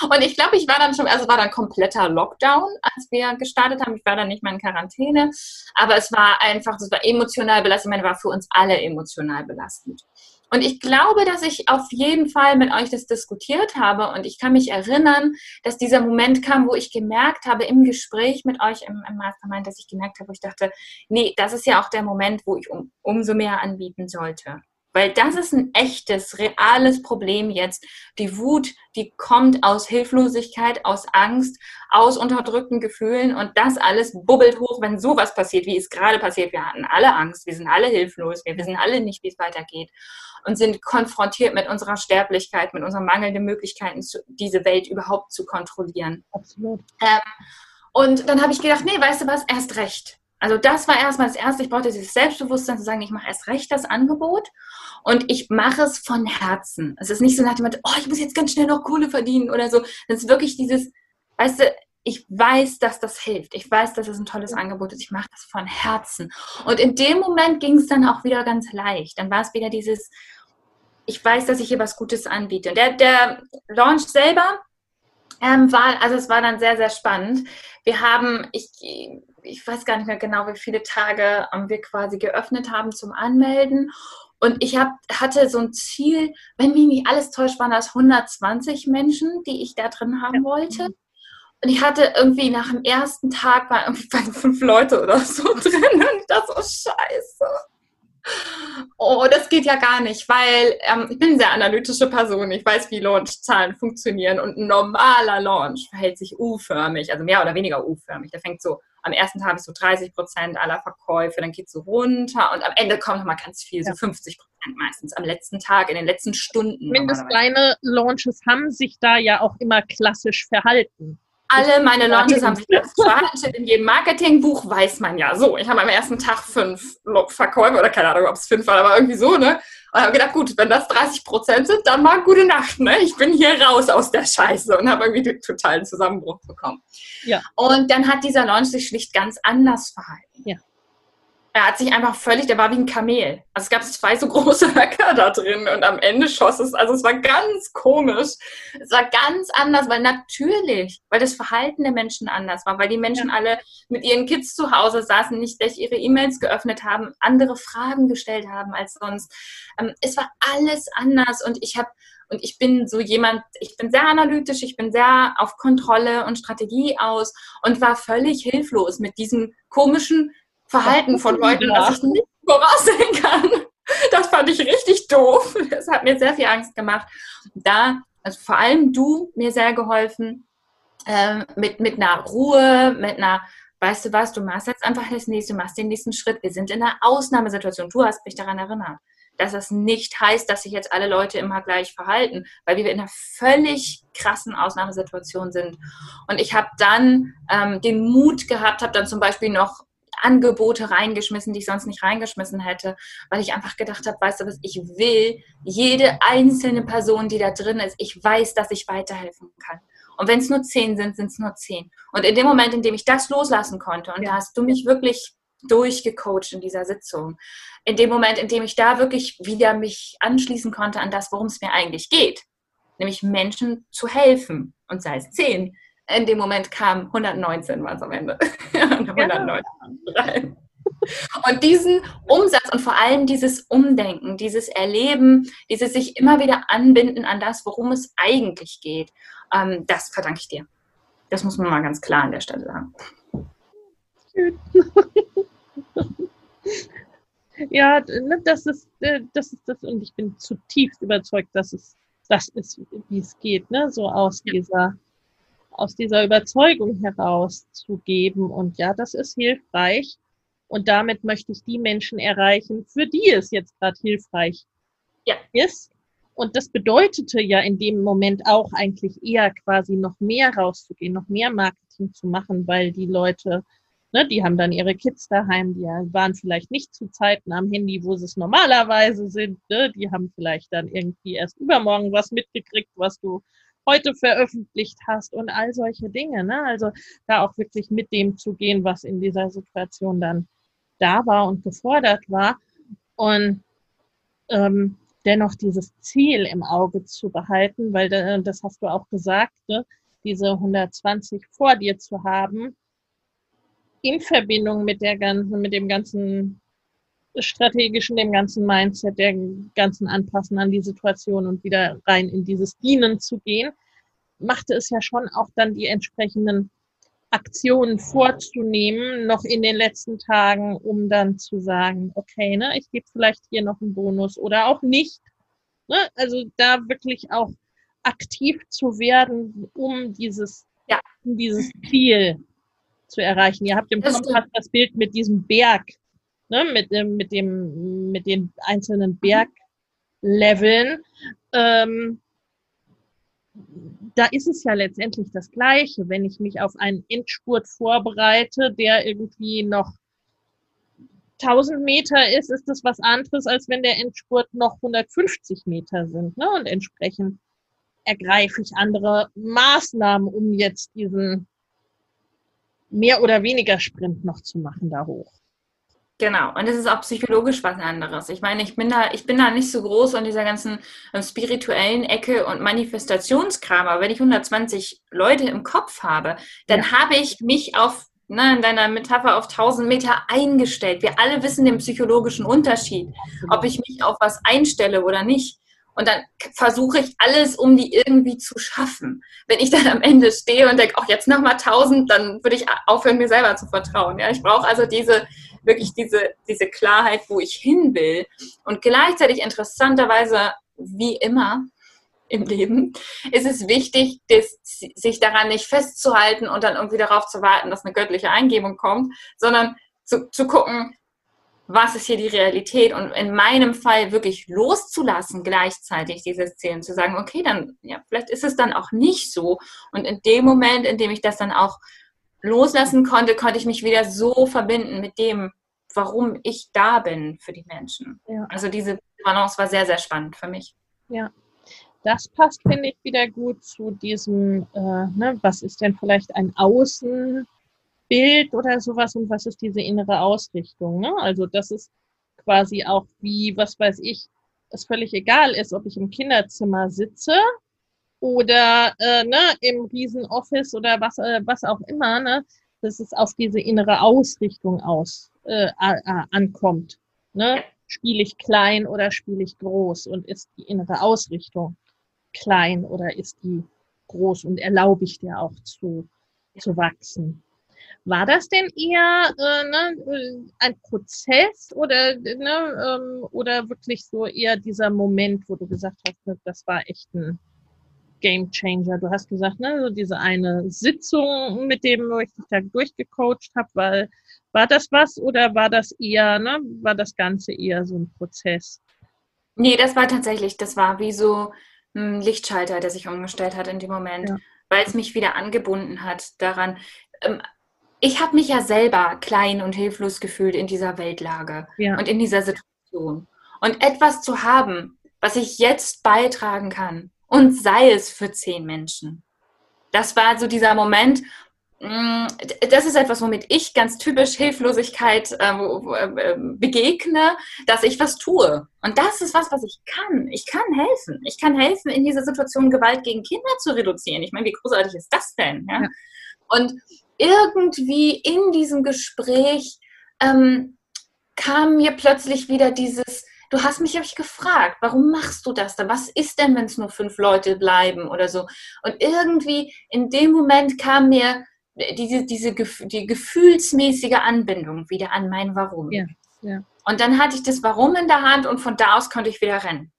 Und ich glaube, ich war dann schon, also war dann kompletter Lockdown, als wir gestartet haben. Ich war dann nicht mal in Quarantäne, aber es war einfach, es war emotional belastend. Ich meine, war für uns alle emotional belastend. Und ich glaube, dass ich auf jeden Fall mit euch das diskutiert habe und ich kann mich erinnern, dass dieser Moment kam, wo ich gemerkt habe im Gespräch mit euch im, im Mastermind, dass ich gemerkt habe, wo ich dachte, nee, das ist ja auch der Moment, wo ich um, umso mehr anbieten sollte. Weil das ist ein echtes, reales Problem jetzt. Die Wut, die kommt aus Hilflosigkeit, aus Angst, aus unterdrückten Gefühlen und das alles bubbelt hoch, wenn sowas passiert, wie es gerade passiert. Wir hatten alle Angst, wir sind alle hilflos, wir wissen alle nicht, wie es weitergeht und sind konfrontiert mit unserer Sterblichkeit, mit unseren mangelnden Möglichkeiten, diese Welt überhaupt zu kontrollieren. Absolut. Ähm, und dann habe ich gedacht, nee, weißt du was, erst recht. Also das war erstmal das Erste. Ich brauchte dieses Selbstbewusstsein zu sagen, ich mache erst recht das Angebot und ich mache es von Herzen. Es ist nicht so nach dem Motto, oh, ich muss jetzt ganz schnell noch Kohle verdienen oder so. Es ist wirklich dieses, weißt du, ich weiß, dass das hilft. Ich weiß, dass es ein tolles Angebot ist. Ich mache das von Herzen. Und in dem Moment ging es dann auch wieder ganz leicht. Dann war es wieder dieses, ich weiß, dass ich hier was Gutes anbiete. Und der, der Launch selber ähm, war, also es war dann sehr, sehr spannend. Wir haben, ich ich weiß gar nicht mehr genau, wie viele Tage ähm, wir quasi geöffnet haben zum Anmelden. Und ich hab, hatte so ein Ziel, wenn mich nicht alles täuscht, waren das 120 Menschen, die ich da drin haben wollte. Und ich hatte irgendwie nach dem ersten Tag war irgendwie *laughs* fünf Leute oder so *laughs* drin. Und ich dachte so, scheiße. Oh, das geht ja gar nicht, weil ähm, ich bin eine sehr analytische Person. Ich weiß, wie Launch-Zahlen funktionieren und ein normaler Launch verhält sich U-förmig, also mehr oder weniger U-förmig. Der fängt so am ersten Tag bis so 30 Prozent aller Verkäufe, dann geht es so runter und am Ende kommt noch mal ganz viel, so 50 Prozent meistens am letzten Tag, in den letzten Stunden. Mindestens kleine Launches haben sich da ja auch immer klassisch verhalten. Alle meine Launches haben sich das verhalten. In jedem Marketingbuch weiß man ja so. Ich habe am ersten Tag fünf Verkäufe oder keine Ahnung, ob es fünf waren, aber irgendwie so, ne? Und habe gedacht, gut, wenn das 30 Prozent sind, dann mal gute Nacht, ne? Ich bin hier raus aus der Scheiße und habe irgendwie den totalen Zusammenbruch bekommen. Ja. Und dann hat dieser Launch sich schlicht ganz anders verhalten. Ja. Er hat sich einfach völlig, der war wie ein Kamel. Also es gab zwei so große *laughs* Höcker da drin und am Ende schoss es, also es war ganz komisch. Es war ganz anders, weil natürlich, weil das Verhalten der Menschen anders war, weil die Menschen alle mit ihren Kids zu Hause saßen, nicht gleich ihre E-Mails geöffnet haben, andere Fragen gestellt haben als sonst. Ähm, es war alles anders und ich habe und ich bin so jemand, ich bin sehr analytisch, ich bin sehr auf Kontrolle und Strategie aus und war völlig hilflos mit diesem komischen Verhalten von Leuten, was ich nicht voraussehen kann. *laughs* Das fand ich richtig doof. Das hat mir sehr viel Angst gemacht. Da, also vor allem du, mir sehr geholfen, äh, mit, mit einer Ruhe, mit einer, weißt du was, du machst jetzt einfach das nächste, du machst den nächsten Schritt. Wir sind in einer Ausnahmesituation. Du hast mich daran erinnert, dass das nicht heißt, dass sich jetzt alle Leute immer gleich verhalten, weil wir in einer völlig krassen Ausnahmesituation sind. Und ich habe dann ähm, den Mut gehabt, habe dann zum Beispiel noch Angebote reingeschmissen, die ich sonst nicht reingeschmissen hätte, weil ich einfach gedacht habe, weißt du was, ich will jede einzelne Person, die da drin ist, ich weiß, dass ich weiterhelfen kann. Und wenn es nur zehn sind, sind es nur zehn. Und in dem Moment, in dem ich das loslassen konnte, und da hast du mich wirklich durchgecoacht in dieser Sitzung, in dem Moment, in dem ich da wirklich wieder mich anschließen konnte an das, worum es mir eigentlich geht, nämlich Menschen zu helfen, und sei es zehn, in dem Moment kam 119 war es am Ende. *laughs* 119 rein. Und diesen Umsatz und vor allem dieses Umdenken, dieses Erleben, dieses sich immer wieder anbinden an das, worum es eigentlich geht, ähm, das verdanke ich dir. Das muss man mal ganz klar an der Stelle sagen. *laughs* ja, ne, das ist, äh, das ist das, und ich bin zutiefst überzeugt, dass es das ist, wie es geht, ne? so aus dieser aus dieser Überzeugung herauszugeben. Und ja, das ist hilfreich. Und damit möchte ich die Menschen erreichen, für die es jetzt gerade hilfreich ja. ist. Und das bedeutete ja in dem Moment auch eigentlich eher quasi noch mehr rauszugehen, noch mehr Marketing zu machen, weil die Leute, ne, die haben dann ihre Kids daheim, die waren vielleicht nicht zu Zeiten am Handy, wo sie es normalerweise sind. Ne? Die haben vielleicht dann irgendwie erst übermorgen was mitgekriegt, was du heute veröffentlicht hast und all solche Dinge. Ne? Also da auch wirklich mit dem zu gehen, was in dieser Situation dann da war und gefordert war. Und ähm, dennoch dieses Ziel im Auge zu behalten, weil das hast du auch gesagt, ne? diese 120 vor dir zu haben, in Verbindung mit der ganzen, mit dem ganzen strategischen, dem ganzen Mindset, der ganzen Anpassen an die Situation und wieder rein in dieses Dienen zu gehen, machte es ja schon auch dann die entsprechenden Aktionen vorzunehmen, noch in den letzten Tagen, um dann zu sagen, okay, ne, ich gebe vielleicht hier noch einen Bonus oder auch nicht. Ne? Also da wirklich auch aktiv zu werden, um dieses, ja. um dieses Ziel zu erreichen. Ihr habt im Kompass das Bild mit diesem Berg ne, mit, mit, dem, mit den einzelnen. Bergleveln. Ähm, da ist es ja letztendlich das Gleiche, wenn ich mich auf einen Endspurt vorbereite, der irgendwie noch 1000 Meter ist, ist das was anderes, als wenn der Endspurt noch 150 Meter sind. Ne? Und entsprechend ergreife ich andere Maßnahmen, um jetzt diesen mehr oder weniger Sprint noch zu machen da hoch. Genau, und es ist auch psychologisch was anderes. Ich meine, ich bin da, ich bin da nicht so groß an dieser ganzen äh, spirituellen Ecke und Manifestationskram, aber wenn ich 120 Leute im Kopf habe, dann ja. habe ich mich auf ne, in deiner Metapher auf 1000 Meter eingestellt. Wir alle wissen den psychologischen Unterschied, ob ich mich auf was einstelle oder nicht. Und dann versuche ich alles, um die irgendwie zu schaffen. Wenn ich dann am Ende stehe und denke, ach, jetzt nochmal 1000, dann würde ich aufhören, mir selber zu vertrauen. Ja, ich brauche also diese, wirklich diese, diese Klarheit, wo ich hin will. Und gleichzeitig interessanterweise, wie immer, im Leben, ist es wichtig, das, sich daran nicht festzuhalten und dann irgendwie darauf zu warten, dass eine göttliche Eingebung kommt, sondern zu, zu gucken, was ist hier die Realität und in meinem Fall wirklich loszulassen gleichzeitig dieses Ziel zu sagen, okay, dann, ja, vielleicht ist es dann auch nicht so. Und in dem Moment, in dem ich das dann auch loslassen konnte, konnte ich mich wieder so verbinden mit dem, warum ich da bin für die Menschen. Ja. Also diese Balance war sehr, sehr spannend für mich. Ja, das passt, finde ich, wieder gut zu diesem, äh, ne, was ist denn vielleicht ein Außenbild oder sowas und was ist diese innere Ausrichtung. Ne? Also das ist quasi auch wie, was weiß ich, es völlig egal ist, ob ich im Kinderzimmer sitze oder äh, ne, im Riesenoffice oder was, äh, was auch immer, ne, dass es auf diese innere Ausrichtung aus äh, ankommt. Ne? Spiele ich klein oder spiele ich groß und ist die innere Ausrichtung klein oder ist die groß und erlaube ich dir auch zu, zu wachsen. War das denn eher äh, ne, ein Prozess oder, ne, ähm, oder wirklich so eher dieser Moment, wo du gesagt hast, ne, das war echt ein Game Changer? Du hast gesagt, ne, so diese eine Sitzung, mit dem ich dich da durchgecoacht habe, weil war das was oder war das eher, ne, war das Ganze eher so ein Prozess? Nee, das war tatsächlich, das war wie so ein Lichtschalter, der sich umgestellt hat in dem Moment, ja. weil es mich wieder angebunden hat daran. Ähm, ich habe mich ja selber klein und hilflos gefühlt in dieser Weltlage ja. und in dieser Situation. Und etwas zu haben, was ich jetzt beitragen kann, und sei es für zehn Menschen. Das war so dieser Moment, das ist etwas, womit ich ganz typisch Hilflosigkeit äh, äh, begegne, dass ich was tue. Und das ist was, was ich kann. Ich kann helfen. Ich kann helfen, in dieser Situation Gewalt gegen Kinder zu reduzieren. Ich meine, wie großartig ist das denn? Ja? Und irgendwie in diesem Gespräch ähm, kam mir plötzlich wieder dieses, du hast mich nämlich gefragt, warum machst du das dann? Was ist denn, wenn es nur fünf Leute bleiben oder so? Und irgendwie in dem Moment kam mir diese, diese die gefühlsmäßige Anbindung wieder an mein Warum. Ja, ja. Und dann hatte ich das Warum in der Hand und von da aus konnte ich wieder rennen.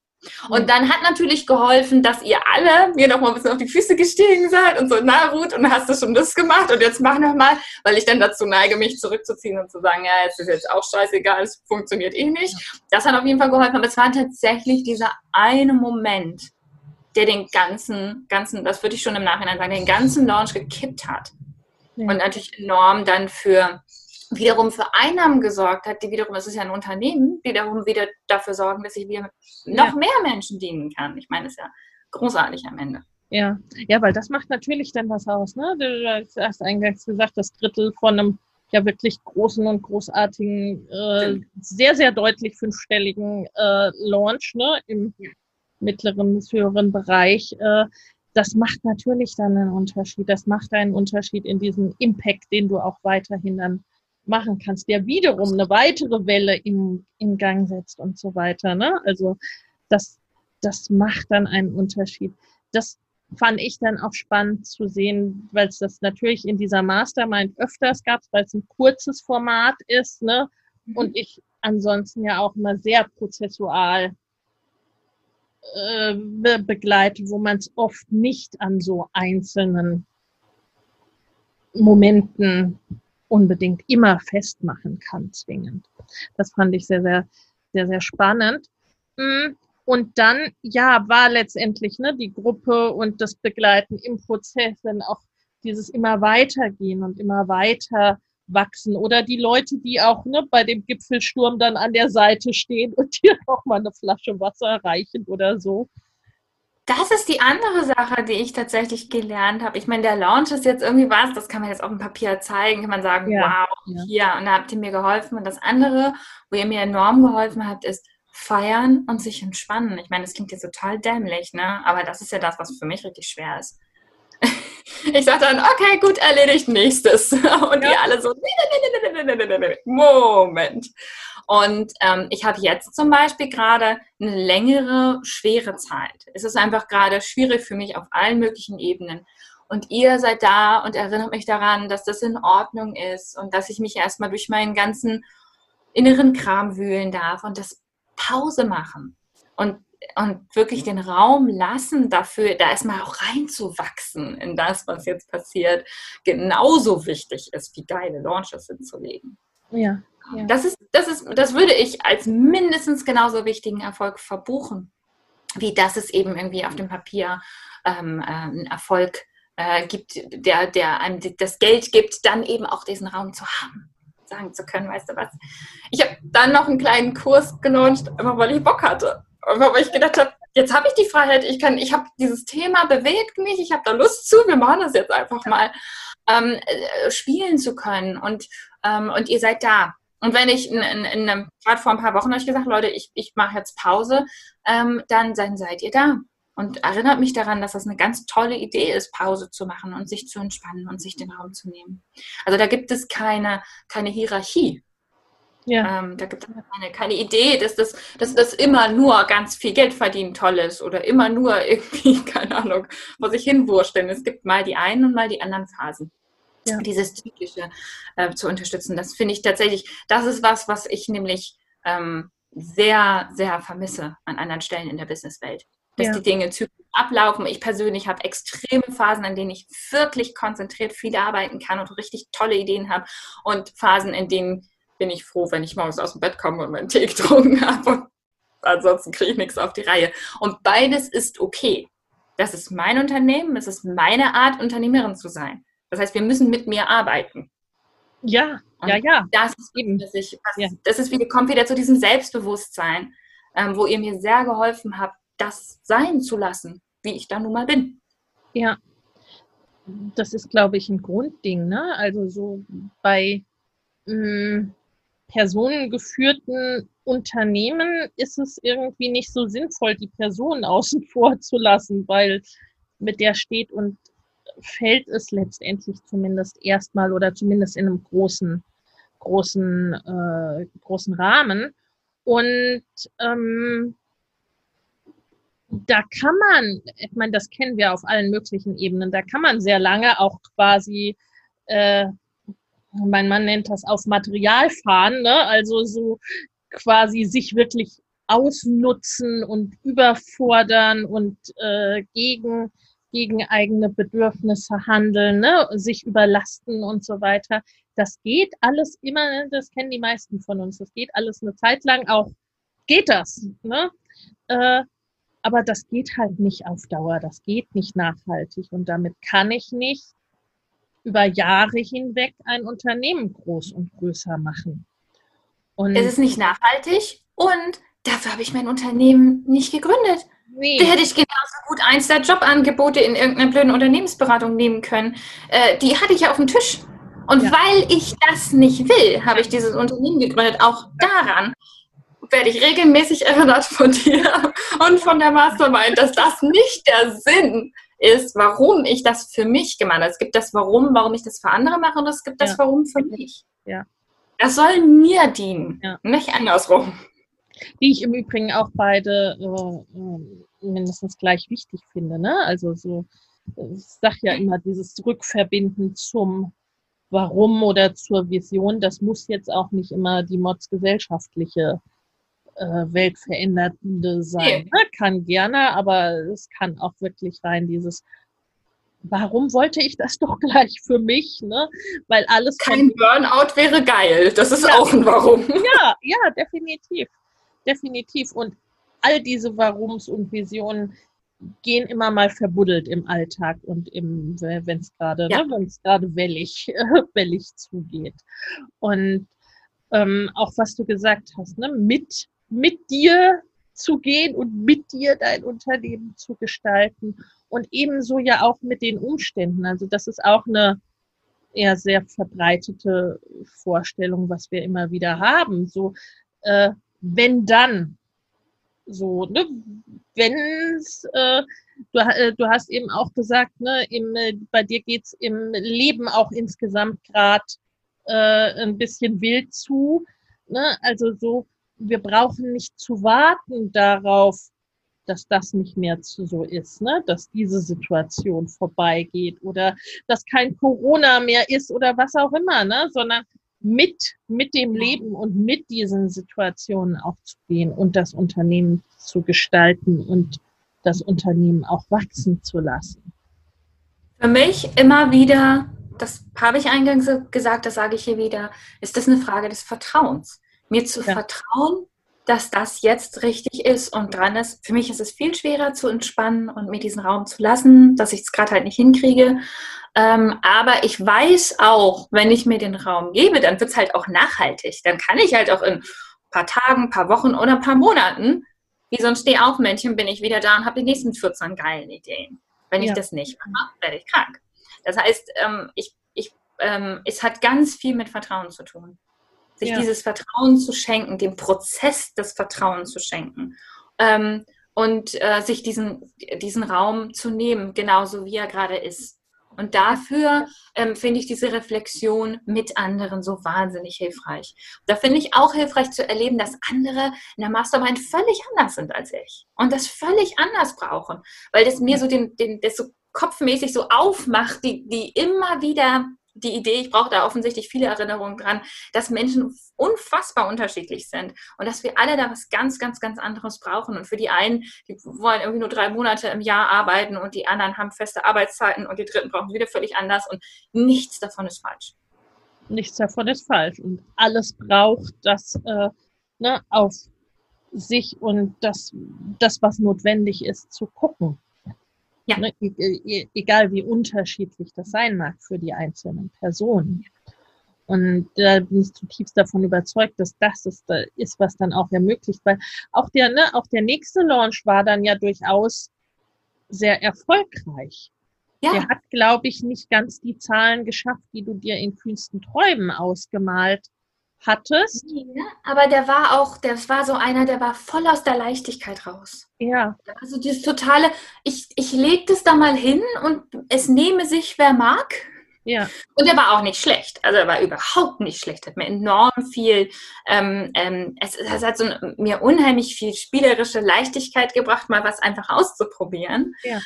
Und dann hat natürlich geholfen, dass ihr alle mir noch mal ein bisschen auf die Füße gestiegen seid und so, na Ruth, und hast du schon das gemacht und jetzt mach noch mal, weil ich dann dazu neige, mich zurückzuziehen und zu sagen, ja, jetzt ist jetzt auch scheißegal, es funktioniert eh nicht. Das hat auf jeden Fall geholfen, aber es war tatsächlich dieser eine Moment, der den ganzen, ganzen, das würde ich schon im Nachhinein sagen, den ganzen Launch gekippt hat ja. und natürlich enorm dann für wiederum für Einnahmen gesorgt hat, die wiederum, es ist ja ein Unternehmen, die wiederum wieder dafür sorgen, dass ich wieder noch ja. mehr Menschen dienen kann. Ich meine, das ist ja großartig am Ende. Ja, ja, weil das macht natürlich dann was aus. Ne? Du hast eingangs gesagt, das Drittel von einem ja wirklich großen und großartigen, äh, sehr, sehr deutlich fünfstelligen äh, Launch ne? im mittleren bis höheren Bereich. Äh, das macht natürlich dann einen Unterschied. Das macht einen Unterschied in diesem Impact, den du auch weiterhin dann machen kannst, der wiederum eine weitere Welle in, in Gang setzt und so weiter. Ne? Also das, das macht dann einen Unterschied. Das fand ich dann auch spannend zu sehen, weil es das natürlich in dieser Mastermind öfters gab, weil es ein kurzes Format ist, ne? Mhm. Und ich ansonsten ja auch immer sehr prozessual äh, begleitet, wo man es oft nicht an so einzelnen Momenten unbedingt immer festmachen kann, zwingend. Das fand ich sehr, sehr, sehr, sehr spannend. Mm, und dann, ja, war letztendlich ne, die Gruppe und das Begleiten im Prozess dann auch dieses immer weitergehen und immer weiter wachsen. Oder die Leute, die auch ne, bei dem Gipfelsturm dann an der Seite stehen und dir auch *laughs* mal eine Flasche Wasser reichen oder so. Das ist die andere Sache, die ich tatsächlich gelernt habe. Ich meine, der Launch ist jetzt irgendwie was, das kann man jetzt auf dem Papier zeigen, kann man sagen, ja, wow, ja. hier, und da habt ihr mir geholfen. Und das andere, wo ihr mir enorm geholfen habt, ist feiern und sich entspannen. Ich meine, das klingt jetzt total dämlich, ne? Aber das ist ja das, was für mich richtig schwer ist. Ich sage dann, okay, gut, erledigt, nächstes. *laughs* Und ja. die alle so, Moment. Und ähm, ich habe jetzt zum Beispiel gerade eine längere, schwere Zeit. Es ist einfach gerade schwierig für mich auf allen möglichen Ebenen. Und ihr seid da und erinnert mich daran, dass das in Ordnung ist und dass ich mich erstmal durch meinen ganzen inneren Kram wühlen darf und das Pause machen. Und und wirklich den Raum lassen dafür, da erstmal auch reinzuwachsen in das, was jetzt passiert, genauso wichtig ist, wie geile Launches hinzulegen. Ja. ja. Das, ist, das, ist, das würde ich als mindestens genauso wichtigen Erfolg verbuchen, wie dass es eben irgendwie auf dem Papier ähm, äh, einen Erfolg äh, gibt, der, der einem das Geld gibt, dann eben auch diesen Raum zu haben sagen zu können, weißt du was. Ich habe dann noch einen kleinen Kurs gelauncht, einfach weil ich Bock hatte. Aber ich gedacht habe, jetzt habe ich die Freiheit, ich kann, ich habe dieses Thema bewegt mich, ich habe da Lust zu, wir machen das jetzt einfach mal, ähm, äh, spielen zu können und, ähm, und ihr seid da. Und wenn ich in, in, in einem, gerade vor ein paar Wochen ich gesagt, Leute, ich, ich mache jetzt Pause, ähm, dann, dann seid ihr da. Und erinnert mich daran, dass das eine ganz tolle Idee ist, Pause zu machen und sich zu entspannen und sich den Raum zu nehmen. Also da gibt es keine, keine Hierarchie. Ja. Ähm, da gibt es keine, keine Idee, dass das, dass das immer nur ganz viel Geld verdienen toll ist oder immer nur *laughs* irgendwie, keine Ahnung, vor sich hinwursteln. Es gibt mal die einen und mal die anderen Phasen. Ja. Dieses Typische äh, zu unterstützen, das finde ich tatsächlich, das ist was, was ich nämlich ähm, sehr, sehr vermisse an anderen Stellen in der Businesswelt. Dass ja. die Dinge zügig ablaufen. Ich persönlich habe extreme Phasen, in denen ich wirklich konzentriert viel arbeiten kann und richtig tolle Ideen habe und Phasen, in denen bin ich froh, wenn ich morgens aus dem Bett komme und meinen Tee getrunken *laughs* habe. Und ansonsten kriege ich nichts auf die Reihe. Und beides ist okay. Das ist mein Unternehmen, es ist meine Art, Unternehmerin zu sein. Das heißt, wir müssen mit mir arbeiten. Ja, und ja, ja. Das ist eben, dass ich, was, ja. das ist wieder, kommt wieder zu diesem Selbstbewusstsein, ähm, wo ihr mir sehr geholfen habt, das sein zu lassen, wie ich da nun mal bin. Ja, das ist, glaube ich, ein Grundding. Ne? Also so bei mh, mm, personengeführten Unternehmen ist es irgendwie nicht so sinnvoll, die Person *laughs* außen vor zu lassen, weil mit der steht und fällt es letztendlich zumindest erstmal oder zumindest in einem großen, großen, äh, großen Rahmen. Und ähm, da kann man, ich meine, das kennen wir auf allen möglichen Ebenen, da kann man sehr lange auch quasi äh, mein Mann nennt das auf Material fahren, ne? also so quasi sich wirklich ausnutzen und überfordern und äh, gegen, gegen eigene Bedürfnisse handeln, ne? sich überlasten und so weiter. Das geht alles immer, ne? das kennen die meisten von uns, das geht alles eine Zeit lang auch, geht das. Ne? Äh, aber das geht halt nicht auf Dauer, das geht nicht nachhaltig und damit kann ich nicht über Jahre hinweg ein Unternehmen groß und größer machen. Und es ist nicht nachhaltig und dafür habe ich mein Unternehmen nicht gegründet. Nee. Da hätte ich genauso gut eins der Jobangebote in irgendeiner blöden Unternehmensberatung nehmen können. Äh, die hatte ich ja auf dem Tisch. Und ja. weil ich das nicht will, habe ich dieses Unternehmen gegründet. Auch daran werde ich regelmäßig erinnert von dir *laughs* und von der Mastermind, dass das nicht der Sinn ist, warum ich das für mich gemacht habe. Es gibt das Warum, warum ich das für andere mache und es gibt das ja. Warum für mich. Ja. Das soll mir dienen, ja. nicht andersrum. Die ich im Übrigen auch beide äh, mindestens gleich wichtig finde. Ne? Also so, ich sage ja immer, dieses Rückverbinden zum Warum oder zur Vision, das muss jetzt auch nicht immer die modsgesellschaftliche äh, weltverändernde sein. Ne? Kann gerne, aber es kann auch wirklich rein dieses Warum wollte ich das doch gleich für mich? Ne? Weil alles. Kein Burnout wäre geil. Das ist ja. auch ein Warum. *laughs* Ja, ja, definitiv. Definitiv. Und all diese Warums und Visionen gehen immer mal verbuddelt im Alltag und im, wenn es gerade, ja. ne, wenn es gerade wellig, *laughs* wellig zugeht. Und ähm, auch was du gesagt hast, ne, mit mit dir zu gehen und mit dir dein Unternehmen zu gestalten und ebenso ja auch mit den Umständen. Also das ist auch eine eher sehr verbreitete Vorstellung, was wir immer wieder haben. So, äh, wenn dann, so, ne, wenn äh, du, äh, du hast eben auch gesagt, ne, im, äh, bei dir geht es im Leben auch insgesamt gerade äh, ein bisschen wild zu. Ne? Also so, wir brauchen nicht zu warten darauf, dass das nicht mehr so ist, ne? dass diese Situation vorbeigeht oder dass kein Corona mehr ist oder was auch immer, ne? sondern mit, mit dem Leben und mit diesen Situationen auch zu gehen und das Unternehmen zu gestalten und das Unternehmen auch wachsen zu lassen. Für mich immer wieder, das habe ich eingangs gesagt, das sage ich hier wieder, ist das eine Frage des Vertrauens. Mir zu ja. vertrauen, dass das jetzt richtig ist und dran ist. Für mich ist es viel schwerer zu entspannen und mir diesen Raum zu lassen, dass ich es gerade halt nicht hinkriege. Ähm, aber ich weiß auch, wenn ich mir den Raum gebe, dann wird es halt auch nachhaltig. Dann kann ich halt auch in ein paar Tagen, ein paar Wochen oder ein paar Monaten, wie so ein Stehaufmännchen, bin ich wieder da und habe die nächsten 14 geilen Ideen. Wenn ja. ich das nicht mache, werde ich krank. Das heißt, ähm, ich, ich, ähm, es hat ganz viel mit Vertrauen zu tun. Sich ja. dieses Vertrauen zu schenken, dem Prozess des Vertrauens zu schenken. Ähm, und äh, sich diesen, diesen Raum zu nehmen, genauso wie er gerade ist. Und dafür ähm, finde ich diese Reflexion mit anderen so wahnsinnig hilfreich. Da finde ich auch hilfreich zu erleben, dass andere in der Mastermind völlig anders sind als ich und das völlig anders brauchen, weil das mir so den, den das so kopfmäßig so aufmacht, die, die immer wieder die Idee, ich brauche da offensichtlich viele Erinnerungen dran, dass Menschen unfassbar unterschiedlich sind und dass wir alle da was ganz, ganz, ganz anderes brauchen. Und für die einen, die wollen irgendwie nur drei Monate im Jahr arbeiten und die anderen haben feste Arbeitszeiten und die dritten brauchen wieder völlig anders und nichts davon ist falsch. Nichts davon ist falsch und alles braucht das äh, ne, auf sich und das, das, was notwendig ist, zu gucken. Ja. Ne, e, e, egal wie unterschiedlich das sein mag für die einzelnen Personen. Und da bin ich zutiefst davon überzeugt, dass das ist, ist, was dann auch ermöglicht, weil auch der, ne, auch der nächste Launch war dann ja durchaus sehr erfolgreich. Ja. Der hat, glaube ich, nicht ganz die Zahlen geschafft, die du dir in kühnsten Träumen ausgemalt hattest. Ja, aber der war auch, das war so einer, der war voll aus der Leichtigkeit raus. Ja. Also dieses totale, ich, ich lege das da mal hin und es nehme sich, wer mag. Ja. Und er war auch nicht schlecht. Also er war überhaupt nicht schlecht. Hat mir enorm viel, ähm, ähm, es, es, hat so ein, mir unheimlich viel spielerische Leichtigkeit gebracht, mal was einfach auszuprobieren. Ja.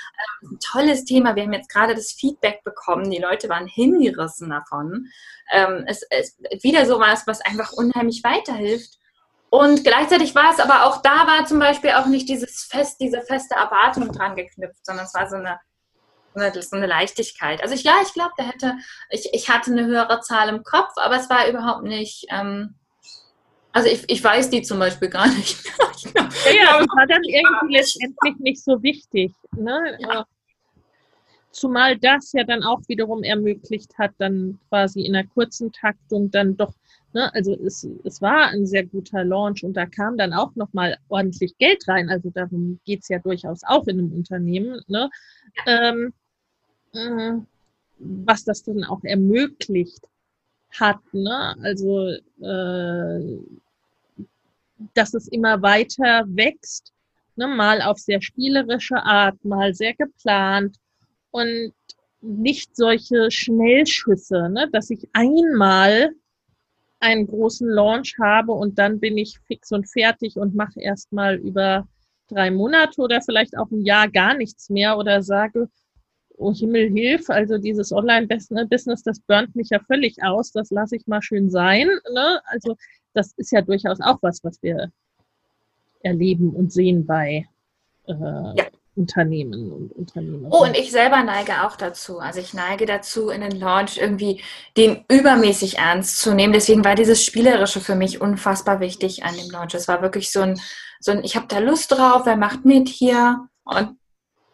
Ähm, tolles Thema. Wir haben jetzt gerade das Feedback bekommen. Die Leute waren hingerissen davon. Ähm, es, es wieder so was, was einfach unheimlich weiterhilft. Und gleichzeitig war es aber auch da war zum Beispiel auch nicht dieses fest, diese feste Erwartung dran geknüpft, sondern es war so eine ist so eine Leichtigkeit. Also ich, ja, ich glaube, da hätte, ich, ich hatte eine höhere Zahl im Kopf, aber es war überhaupt nicht, ähm, also ich, ich weiß die zum Beispiel gar nicht. *laughs* ja, ja, das war dann irgendwie letztendlich nicht so wichtig. Ne? Ja. Zumal das ja dann auch wiederum ermöglicht hat, dann quasi in einer kurzen Taktung dann doch, ne, also es, es war ein sehr guter Launch und da kam dann auch nochmal ordentlich Geld rein. Also darum geht es ja durchaus auch in einem Unternehmen. Ne? Ja. Ähm, äh, was das dann auch ermöglicht hat. Ne? Also, äh, dass es immer weiter wächst, ne? mal auf sehr spielerische Art, mal sehr geplant und nicht solche Schnellschüsse, ne? dass ich einmal einen großen Launch habe und dann bin ich fix und fertig und mache erstmal über drei Monate oder vielleicht auch ein Jahr gar nichts mehr oder sage, oh Himmel hilf, also dieses Online-Business, das burnt mich ja völlig aus, das lasse ich mal schön sein. Ne? Also das ist ja durchaus auch was, was wir erleben und sehen bei äh, ja. Unternehmen und Unternehmen. Oh, und ich selber neige auch dazu. Also ich neige dazu, in den Launch irgendwie den übermäßig ernst zu nehmen. Deswegen war dieses Spielerische für mich unfassbar wichtig an dem Launch. Es war wirklich so ein, so ein ich habe da Lust drauf, wer macht mit hier? Und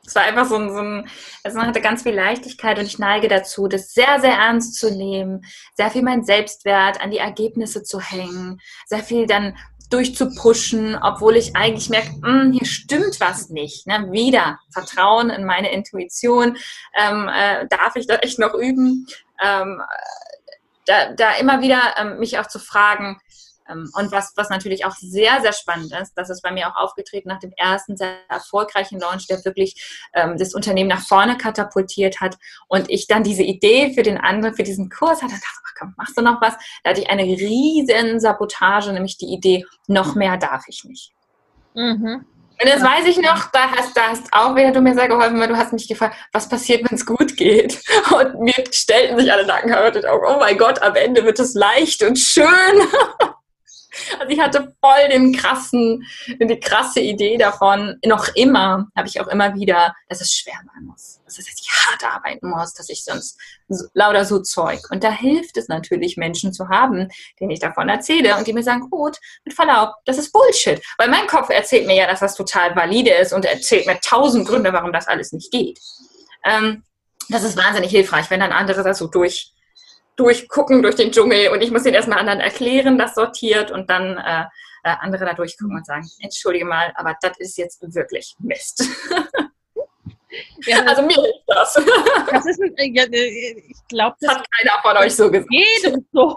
es war einfach so ein, so ein, also man hatte ganz viel Leichtigkeit und ich neige dazu, das sehr, sehr ernst zu nehmen, sehr viel mein Selbstwert an die Ergebnisse zu hängen, sehr viel dann durchzupushen, obwohl ich eigentlich merke, hm, hier stimmt was nicht. Ne? Wieder Vertrauen in meine Intuition. Ähm, äh, darf ich da echt noch üben? Ähm, da, da immer wieder ähm, mich auch zu fragen, und was, was natürlich auch sehr, sehr spannend ist, das ist bei mir auch aufgetreten nach dem ersten sehr erfolgreichen Launch, der wirklich ähm, das Unternehmen nach vorne katapultiert hat und ich dann diese Idee für den anderen, für diesen Kurs hatte, dachte, ach komm, machst du noch was? Da hatte ich eine riesen Sabotage, nämlich die Idee, noch mehr darf ich nicht. Mhm. Und das weiß ich noch, da hast, da hast auch wieder du mir sehr geholfen, weil du hast mich gefragt, was passiert, wenn es gut geht? *laughs* Und mir stellten sich alle Nackenhaare und oh mein Gott, am Ende wird es leicht und schön. *laughs* Also ich hatte voll den krassen, die krasse Idee davon. Noch immer habe ich auch immer wieder, dass es schwer sein muss. Dass ich hart arbeiten muss, dass ich sonst so, lauter so Zeug. Und da hilft es natürlich, Menschen zu haben, denen ich davon erzähle und die mir sagen, gut, mit Verlaub, das ist Bullshit. Weil mein Kopf erzählt mir ja, dass das total valide ist und erzählt mir tausend Gründe, warum das alles nicht geht. Ähm, das ist wahnsinnig hilfreich, wenn dann andere das so durch durchgucken durch den Dschungel und ich muss den erstmal anderen erklären, das sortiert und dann äh, äh, andere da durchgucken und sagen, entschuldige mal, aber das ist jetzt wirklich Mist. Ja, *laughs* also mir hilft das. Das ist ein, äh, ich glaube, das hat keiner von euch so gesagt. Jedem *laughs* so.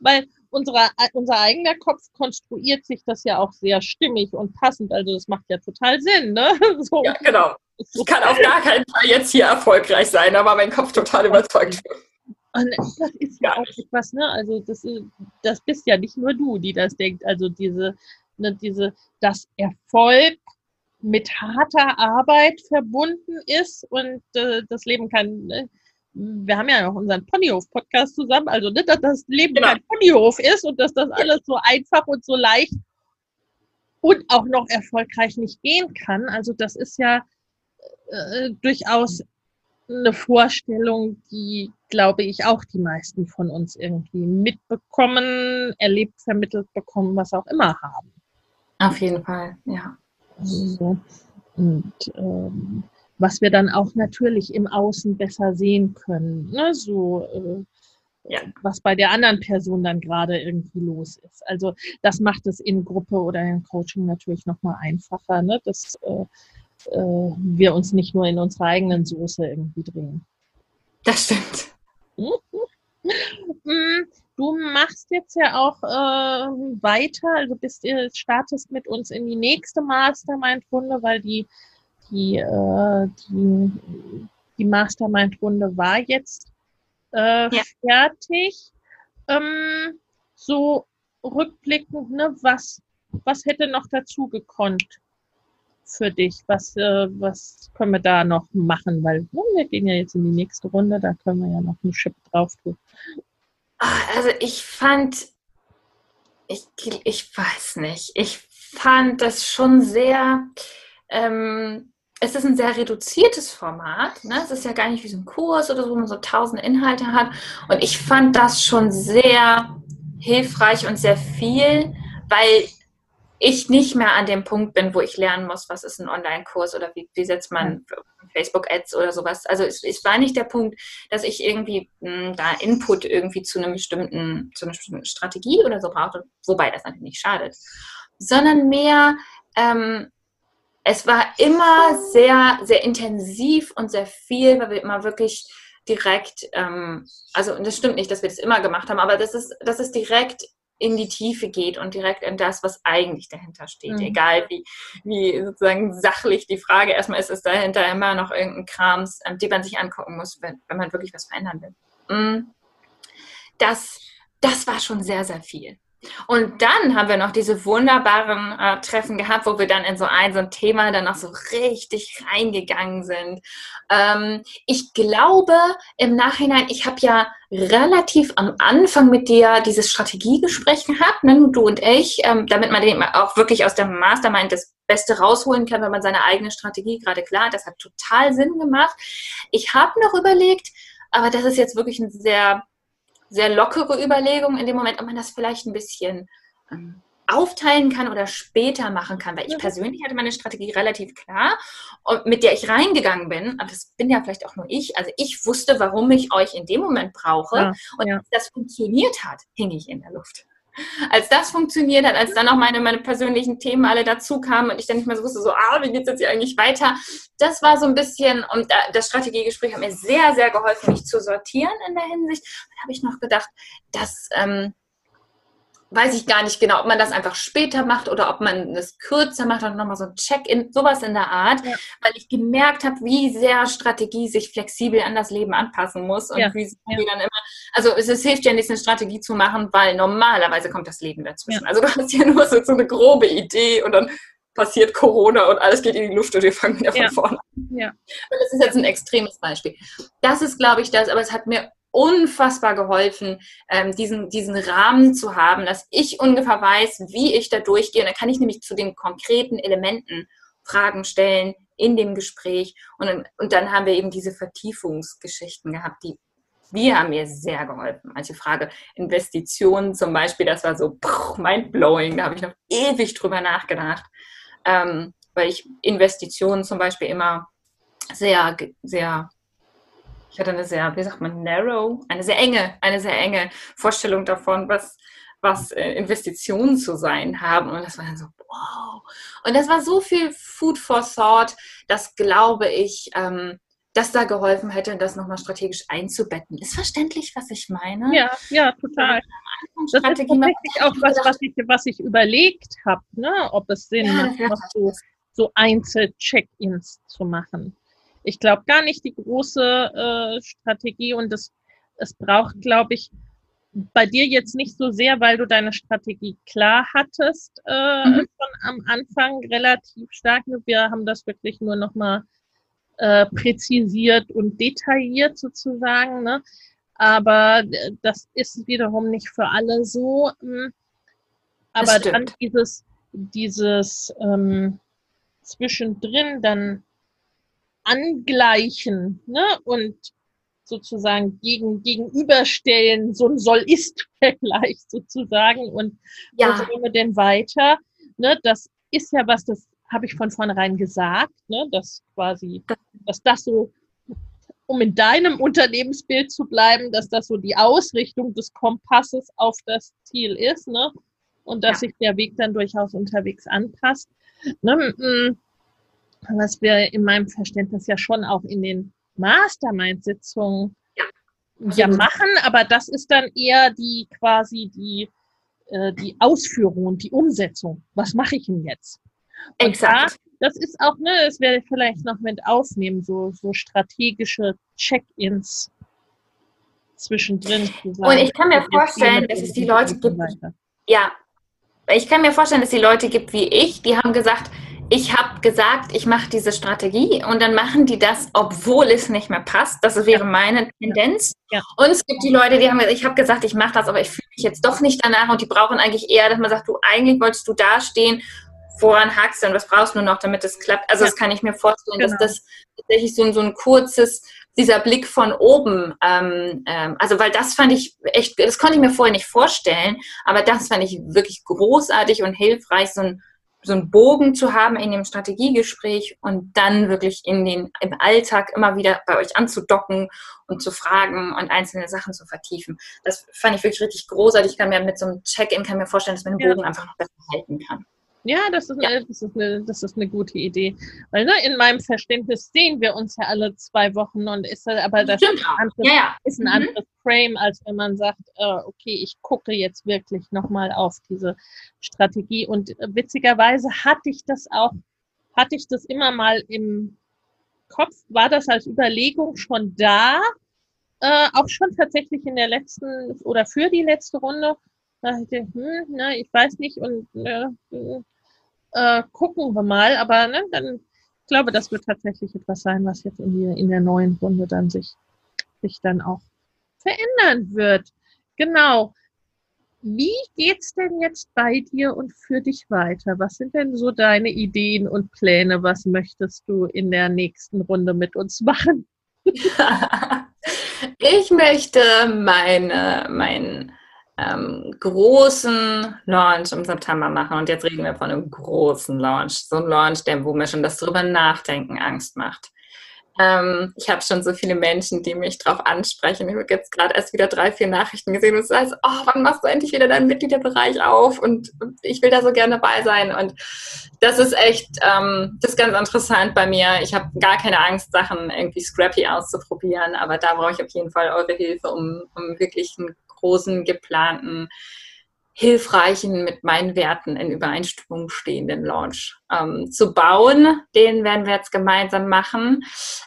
Weil unsere, unser eigener Kopf konstruiert sich das ja auch sehr stimmig und passend. Also das macht ja total Sinn, ne? *laughs* So. Ja, genau. Ich kann auf gar keinen Fall jetzt hier erfolgreich sein, aber mein Kopf total überzeugt. Und das ist ja auch etwas, ne? Also das, das bist ja nicht nur du, die das denkt. Also diese, ne, diese, dass Erfolg mit harter Arbeit verbunden ist und äh, das Leben kann. Ne? Wir haben ja noch unseren Ponyhof-Podcast zusammen, also ne, dass das Leben genau. kein Ponyhof ist und dass das alles so einfach und so leicht und auch noch erfolgreich nicht gehen kann. Also das ist ja äh, durchaus eine Vorstellung, die, glaube ich, auch die meisten von uns irgendwie mitbekommen, erlebt, vermittelt bekommen, was auch immer haben. Auf jeden Fall, ja. Also, und ähm, was wir dann auch natürlich im Außen besser sehen können. Ne? So, äh, ja. was bei der anderen Person dann gerade irgendwie los ist. Also das macht es in Gruppe oder in Coaching natürlich nochmal einfacher. Ne? Das äh, äh, wir uns nicht nur in unserer eigenen Soße irgendwie drehen. Das stimmt. *laughs* Mm, du machst jetzt ja auch äh, weiter, also bist ihr startest mit uns in die nächste Mastermind-Runde, weil die, die, äh, die, die Mastermind-Runde war jetzt äh, ja. fertig. Ähm, so rückblickend, ne, was, was hätte noch dazu gekonnt? Für dich? Was, äh, was können wir da noch machen? Weil ne, wir gehen ja jetzt in die nächste Runde, da können wir ja noch einen Chip drauf tun. Ah, also ich fand, ich, ich weiß nicht, ich fand das schon sehr, ähm, es ist ein sehr reduziertes Format. Ne? Es ist ja gar nicht wie so ein Kurs oder so, wo man so tausend Inhalte hat. Und ich fand das schon sehr hilfreich und sehr viel, weil ich nicht mehr an dem Punkt bin, wo ich lernen muss, was ist ein Online-Kurs oder wie, wie setzt man Facebook-Ads oder sowas. Also es, es, war nicht der Punkt, dass ich irgendwie mh, hm, da Input irgendwie zu einem bestimmten, zu einer bestimmten Strategie oder so brauchte, wobei das natürlich nicht schadet, sondern mehr, ähm, es war immer sehr, sehr intensiv und sehr viel, weil wir immer wirklich direkt, ähm, also das stimmt nicht, dass wir das immer gemacht haben, aber das ist, das ist direkt in die Tiefe geht und direkt in das, was eigentlich dahinter steht. Mhm. Egal wie, wie sozusagen sachlich die Frage erstmal ist, ist dahinter immer noch irgendein Krams, den man sich angucken muss, wenn, wenn man wirklich was verändern will. Mhm. Das, das war schon sehr, sehr viel. Und dann haben wir noch diese wunderbaren äh, Treffen gehabt, wo wir dann in so ein, so ein Thema dann noch so richtig reingegangen sind. Ähm, ich glaube im Nachhinein, ich habe ja relativ am Anfang mit dir dieses Strategiegespräch gehabt, ne, du und ich, ähm, damit man den auch wirklich aus der Mastermind das Beste rausholen kann, wenn man seine eigene Strategie gerade klar hat. Das hat total Sinn gemacht. Ich habe noch überlegt, aber das ist jetzt wirklich ein sehr sehr lockere Überlegung in dem Moment, ob man das vielleicht ein bisschen ähm, aufteilen kann oder später machen kann, weil ich mhm. persönlich hatte meine Strategie relativ klar, mit der ich reingegangen bin, aber das bin ja vielleicht auch nur ich, also ich wusste, warum ich euch in dem Moment brauche ja, und ja. das funktioniert hat, hing ich in der Luft als das funktioniert hat, als dann auch meine, meine persönlichen Themen alle dazu kamen und ich dann nicht mehr so wusste, so, ah, wie geht es jetzt hier eigentlich weiter? Das war so ein bisschen, und das Strategiegespräch hat mir sehr, sehr geholfen, mich zu sortieren in der Hinsicht. Da habe ich noch gedacht, dass, ähm, weiß ich gar nicht genau, ob man das einfach später macht oder ob man es kürzer macht und nochmal so ein Check-in, sowas in der Art, ja. weil ich gemerkt habe, wie sehr Strategie sich flexibel an das Leben anpassen muss und ja. wie ja. dann immer, also es, es, hilft ja nicht, eine Strategie zu machen, weil normalerweise kommt das Leben dazwischen. Also du hast ja nur so, so, eine grobe Idee und dann passiert Corona und alles geht in die Luft und wir fangen wieder von vorne an. Ja. Und das ist jetzt ein extremes Beispiel. Das ist, glaube ich, das, aber es hat mir unfassbar geholfen, ähm, diesen, diesen Rahmen zu haben, dass ich ungefähr weiß, wie ich da durchgehe. Und dann kann ich nämlich zu den konkreten Elementen Fragen stellen in dem Gespräch. Und, und dann haben wir eben diese Vertiefungsgeschichten gehabt, die die haben mir sehr geholfen. Manche Frage, Investitionen zum Beispiel, das war so mindblowing, da habe ich noch ewig drüber nachgedacht, ähm, weil ich Investitionen zum Beispiel immer sehr, sehr ich hatte eine sehr, wie sagt man, narrow, eine sehr enge, eine sehr enge Vorstellung davon, was, was äh, Investitionen zu sein haben. Und das war dann so, wow. Und das war so viel Food for Thought, das glaube ich, ähm, dass da geholfen hätte, das nochmal strategisch einzubetten. Ist verständlich, was ich meine? Ja, ja, total. Das ist tatsächlich auch was, was ich, was ich überlegt habe, ne? ob es Sinn ja, macht, so, so Einzel-Check-ins zu machen ich glaube gar nicht die große äh, Strategie und es, es braucht, glaube ich, bei dir jetzt nicht so sehr, weil du deine Strategie klar hattest, äh, mhm. schon am Anfang relativ stark. Wir haben das wirklich nur nochmal äh, präzisiert und detailliert sozusagen. Ne? Aber äh, das ist wiederum nicht für alle so. Hm. Aber dann dieses, dieses ähm, zwischendrin dann angleichen ne? und sozusagen gegen, gegenüberstellen, so ein Soll-Ist-Vergleich *laughs* sozusagen und ja. wo gehen wir denn weiter? Ne? Das ist ja was, das habe ich von vornherein gesagt, ne? dass quasi, dass das so, um in deinem Unternehmensbild zu bleiben, dass das so die Ausrichtung des Kompasses auf das Ziel ist, ne? Und dass ja. sich der Weg dann durchaus unterwegs anpasst. Ne? Was wir in meinem Verständnis ja schon auch in den Mastermind-Sitzungen ja. ja machen, aber das ist dann eher die quasi die, äh, die Ausführung und die Umsetzung. Was mache ich denn jetzt? Und Exakt. Da, das ist auch, ne, das werde ich vielleicht noch mit aufnehmen, so, so strategische Check-ins zwischendrin. Sagen, und ich kann mir vorstellen, dass es die Leute gibt. Ja, ich kann mir vorstellen, dass es die Leute gibt wie ich, die haben gesagt, ich habe gesagt, ich mache diese Strategie und dann machen die das, obwohl es nicht mehr passt. Das wäre ja. meine Tendenz. Ja. Und es gibt die Leute, die haben gesagt, ich habe gesagt, ich mache das, aber ich fühle mich jetzt doch nicht danach und die brauchen eigentlich eher, dass man sagt, du eigentlich wolltest du dastehen, woran hakst du und was brauchst du noch, damit es klappt. Also ja. das kann ich mir vorstellen, genau. dass das tatsächlich so, so ein kurzes, dieser Blick von oben, ähm, ähm, also weil das fand ich echt, das konnte ich mir vorher nicht vorstellen, aber das fand ich wirklich großartig und hilfreich, so ein so einen Bogen zu haben in dem Strategiegespräch und dann wirklich in den, im Alltag immer wieder bei euch anzudocken und zu fragen und einzelne Sachen zu vertiefen. Das fand ich wirklich richtig großartig. Ich kann mir mit so einem Check-in kann mir vorstellen, dass man den Bogen ja. einfach noch besser halten kann. Ja, das ist, eine, das, ist eine, das ist eine gute Idee. Weil ne, in meinem Verständnis sehen wir uns ja alle zwei Wochen und ist aber das ist ein, anderes, ja, ja. ist ein mhm. anderes Frame, als wenn man sagt, äh, okay, ich gucke jetzt wirklich nochmal auf diese Strategie. Und äh, witzigerweise hatte ich das auch, hatte ich das immer mal im Kopf, war das als Überlegung schon da, äh, auch schon tatsächlich in der letzten oder für die letzte Runde. Da ich, hm, na, ich weiß nicht und äh, äh, gucken wir mal. Aber ne, dann, ich glaube, das wird tatsächlich etwas sein, was jetzt in, die, in der neuen Runde dann sich, sich dann auch verändern wird. Genau. Wie geht's denn jetzt bei dir und für dich weiter? Was sind denn so deine Ideen und Pläne? Was möchtest du in der nächsten Runde mit uns machen? *laughs* ich möchte meine, mein ähm, großen Launch im September machen. Und jetzt reden wir von einem großen Launch. So ein Launch, der, wo mir schon das drüber nachdenken Angst macht. Ähm, ich habe schon so viele Menschen, die mich darauf ansprechen. Ich habe jetzt gerade erst wieder drei, vier Nachrichten gesehen und es heißt, oh, wann machst du endlich wieder deinen Mitgliederbereich auf? Und, ich will da so gerne dabei sein. Und das ist echt, ähm, das ist ganz interessant bei mir. Ich habe gar keine Angst, Sachen irgendwie scrappy auszuprobieren, aber da brauche ich auf jeden Fall eure Hilfe, um, um wirklich einen großen geplanten hilfreichen, mit meinen Werten in Übereinstimmung stehenden Launch ähm, zu bauen. Den werden wir jetzt gemeinsam machen.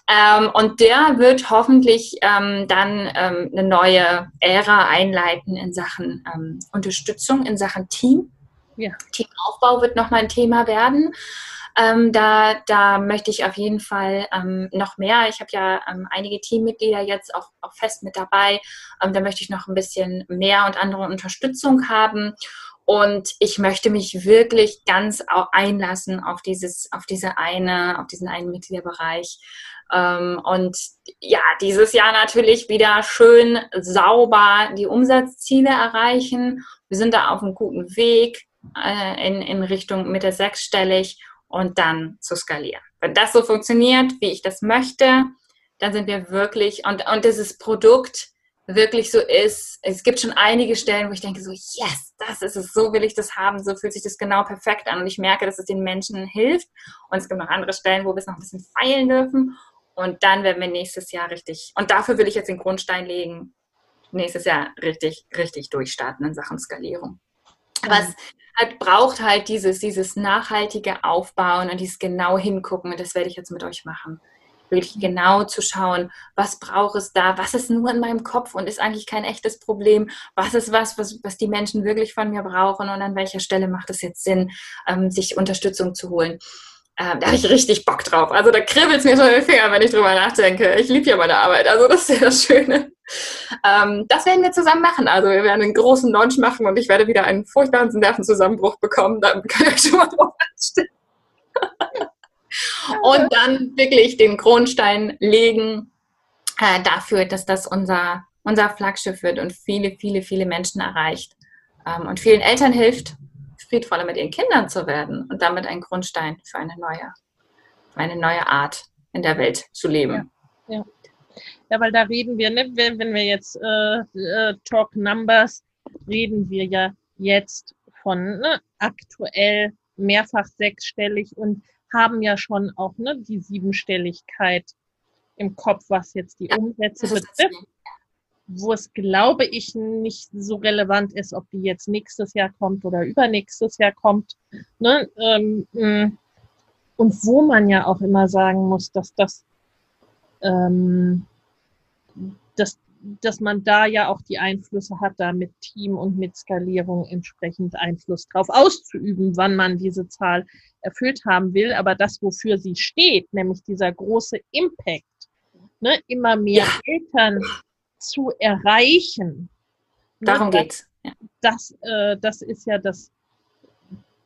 Ähm, und der wird hoffentlich ähm, dann ähm, eine neue Ära einleiten in Sachen ähm, Unterstützung, in Sachen Team. Ja. Teamaufbau wird nochmal ein Thema werden. Ähm, da, da möchte ich auf jeden Fall ähm, noch mehr. Ich habe ja ähm, einige Teammitglieder jetzt auch, auch fest mit dabei. Ähm, da möchte ich noch ein bisschen mehr und andere Unterstützung haben. Und ich möchte mich wirklich ganz einlassen auf dieses, auf diese eine, auf diesen einen Mitgliederbereich. Ähm, und ja, dieses Jahr natürlich wieder schön sauber die Umsatzziele erreichen. Wir sind da auf einem guten Weg äh, in, in Richtung Mitte sechsstellig und dann zu skalieren. Wenn das so funktioniert, wie ich das möchte, dann sind wir wirklich, und, und dieses Produkt wirklich so ist, es gibt schon einige Stellen, wo ich denke so, yes, das ist es, so will ich das haben, so fühlt sich das genau perfekt an und ich merke, dass es den Menschen hilft und es gibt noch andere Stellen, wo wir es noch ein bisschen feilen dürfen und dann werden wir nächstes Jahr richtig, und dafür will ich jetzt den Grundstein legen, nächstes Jahr richtig, richtig durchstarten in Sachen Skalierung. Was halt, braucht halt dieses, dieses nachhaltige Aufbauen und dieses genau hingucken. Und das werde ich jetzt mit euch machen. Wirklich genau zu schauen, was braucht es da, was ist nur in meinem Kopf und ist eigentlich kein echtes Problem, was ist was, was, was die Menschen wirklich von mir brauchen und an welcher Stelle macht es jetzt Sinn, ähm, sich Unterstützung zu holen. Ähm, da habe ich richtig Bock drauf. Also da kribbelt es mir schon in den Fingern, wenn ich drüber nachdenke. Ich liebe ja meine Arbeit. Also das ist ja das Schöne. Ähm, das werden wir zusammen machen. Also wir werden einen großen Launch machen und ich werde wieder einen furchtbaren Nervenzusammenbruch bekommen. Da könnt ihr schon mal drauf anstellen. *laughs* und dann wirklich den Grundstein legen äh, dafür, dass das unser, unser Flaggschiff wird und viele, viele, viele Menschen erreicht ähm, und vielen Eltern hilft friedvoller mit ihren Kindern zu werden und damit ein Grundstein für eine neue, für eine neue Art in der Welt zu leben. Ja, ja. ja weil da reden wir, ne, wenn, wenn wir jetzt äh, äh, Talk Numbers, reden wir ja jetzt von ne, aktuell mehrfach sechsstellig und haben ja schon auch ne, die Siebenstelligkeit im Kopf, was jetzt die Umsätze betrifft wo es, glaube ich, nicht so relevant ist, ob die jetzt nächstes Jahr kommt oder übernächstes Jahr kommt. Ne? Ähm, mm. und wo man ja auch immer sagen muss, dass das, ähm, dass, dass man da ja auch die Einflüsse hat, da mit Team und mit Skalierung entsprechend Einfluss drauf auszuüben, wann man diese Zahl erfüllt haben will. Aber das, wofür sie steht, nämlich dieser große Impact, ne, immer mehr ja. Eltern zu erreichen. Ne, Darum das, geht's. Ja. Das, äh, das ist ja das,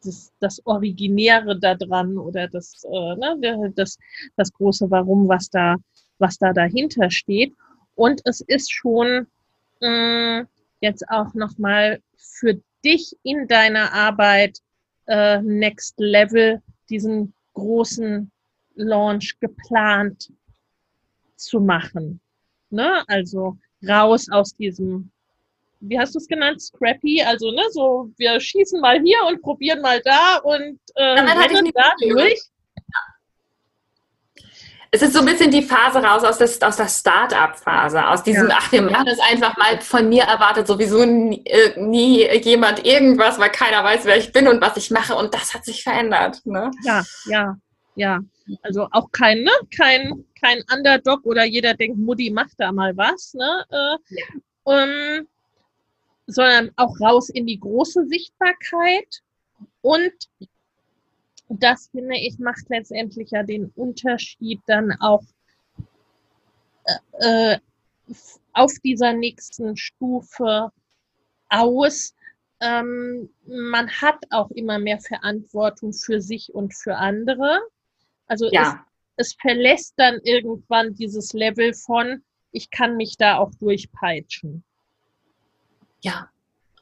das, das Originäre daran oder das, äh, ne, das, das große Warum, was da, was da dahinter steht. Und es ist schon äh, jetzt auch nochmal für dich in deiner Arbeit äh, Next Level diesen großen Launch geplant zu machen. Ne? Also raus aus diesem, wie hast du es genannt, Scrappy? Also, ne, so, wir schießen mal hier und probieren mal da und äh, dann hatte ich da durch. Es ist so ein bisschen die Phase raus aus, des, aus der Start-up-Phase, aus diesem, ja. ach, wir machen das einfach mal von mir erwartet sowieso nie, äh, nie, jemand irgendwas, weil keiner weiß, wer ich bin und was ich mache und das hat sich verändert. Ne? Ja, ja, ja. Also auch kein, ne, kein kein Underdog oder jeder denkt, Mutti macht da mal was, ne? Äh, ja. um, sondern auch raus in die große Sichtbarkeit. Und das finde ich macht letztendlich ja den Unterschied dann auch äh, äh auf dieser nächsten Stufe aus. Ähm, man hat auch immer mehr Verantwortung für sich und für andere. Also ja es verlässt dann irgendwann dieses Level von, ich kann mich da auch durchpeitschen. Ja,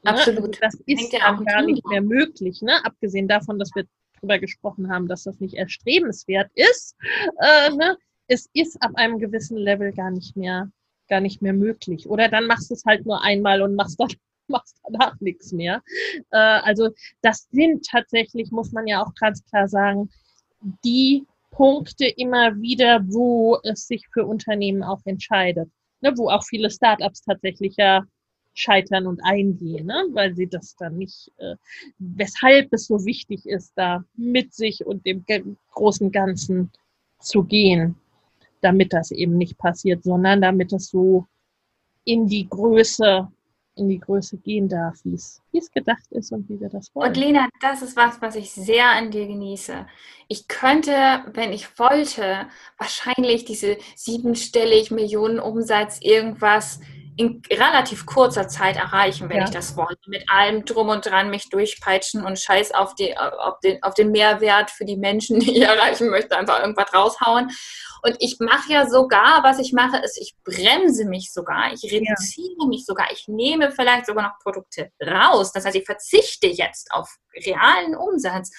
ne? absolut. Also das ist ja auch gar nicht mehr möglich, ne? abgesehen davon, dass wir darüber gesprochen haben, dass das nicht erstrebenswert ist. Äh, ne? Es ist ab einem gewissen Level gar nicht mehr, gar nicht mehr möglich. Oder dann machst du es halt nur einmal und machst dann *laughs* machst danach nichts mehr. Äh, also das sind tatsächlich, muss man ja auch ganz klar sagen, die Punkte immer wieder, wo es sich für Unternehmen auch entscheidet. Ne, wo auch viele Startups tatsächlich ja scheitern und eingehen, ne? weil sie das dann nicht, äh, weshalb es so wichtig ist, da mit sich und dem großen Ganzen zu gehen, damit das eben nicht passiert, sondern damit es so in die Größe in die Größe gehen darf, wie es, gedacht ist und wie wir das wollen. Und Lena, das ist was, was ich sehr an dir genieße. Ich könnte, wenn ich wollte, wahrscheinlich diese siebenstellig Millionen Umsatz irgendwas in relativ kurzer Zeit erreichen, wenn ja. ich das wollte. Mit allem drum und dran mich durchpeitschen und Scheiß auf, die, auf, den, auf den Mehrwert für die Menschen, *laughs* die ich erreichen möchte, einfach irgendwas raushauen. Und ich mache ja sogar, was ich mache, ist, ich bremse mich sogar, ich reduziere ja. mich sogar, ich nehme vielleicht sogar noch Produkte raus. Das heißt, ich verzichte jetzt auf realen Umsatz,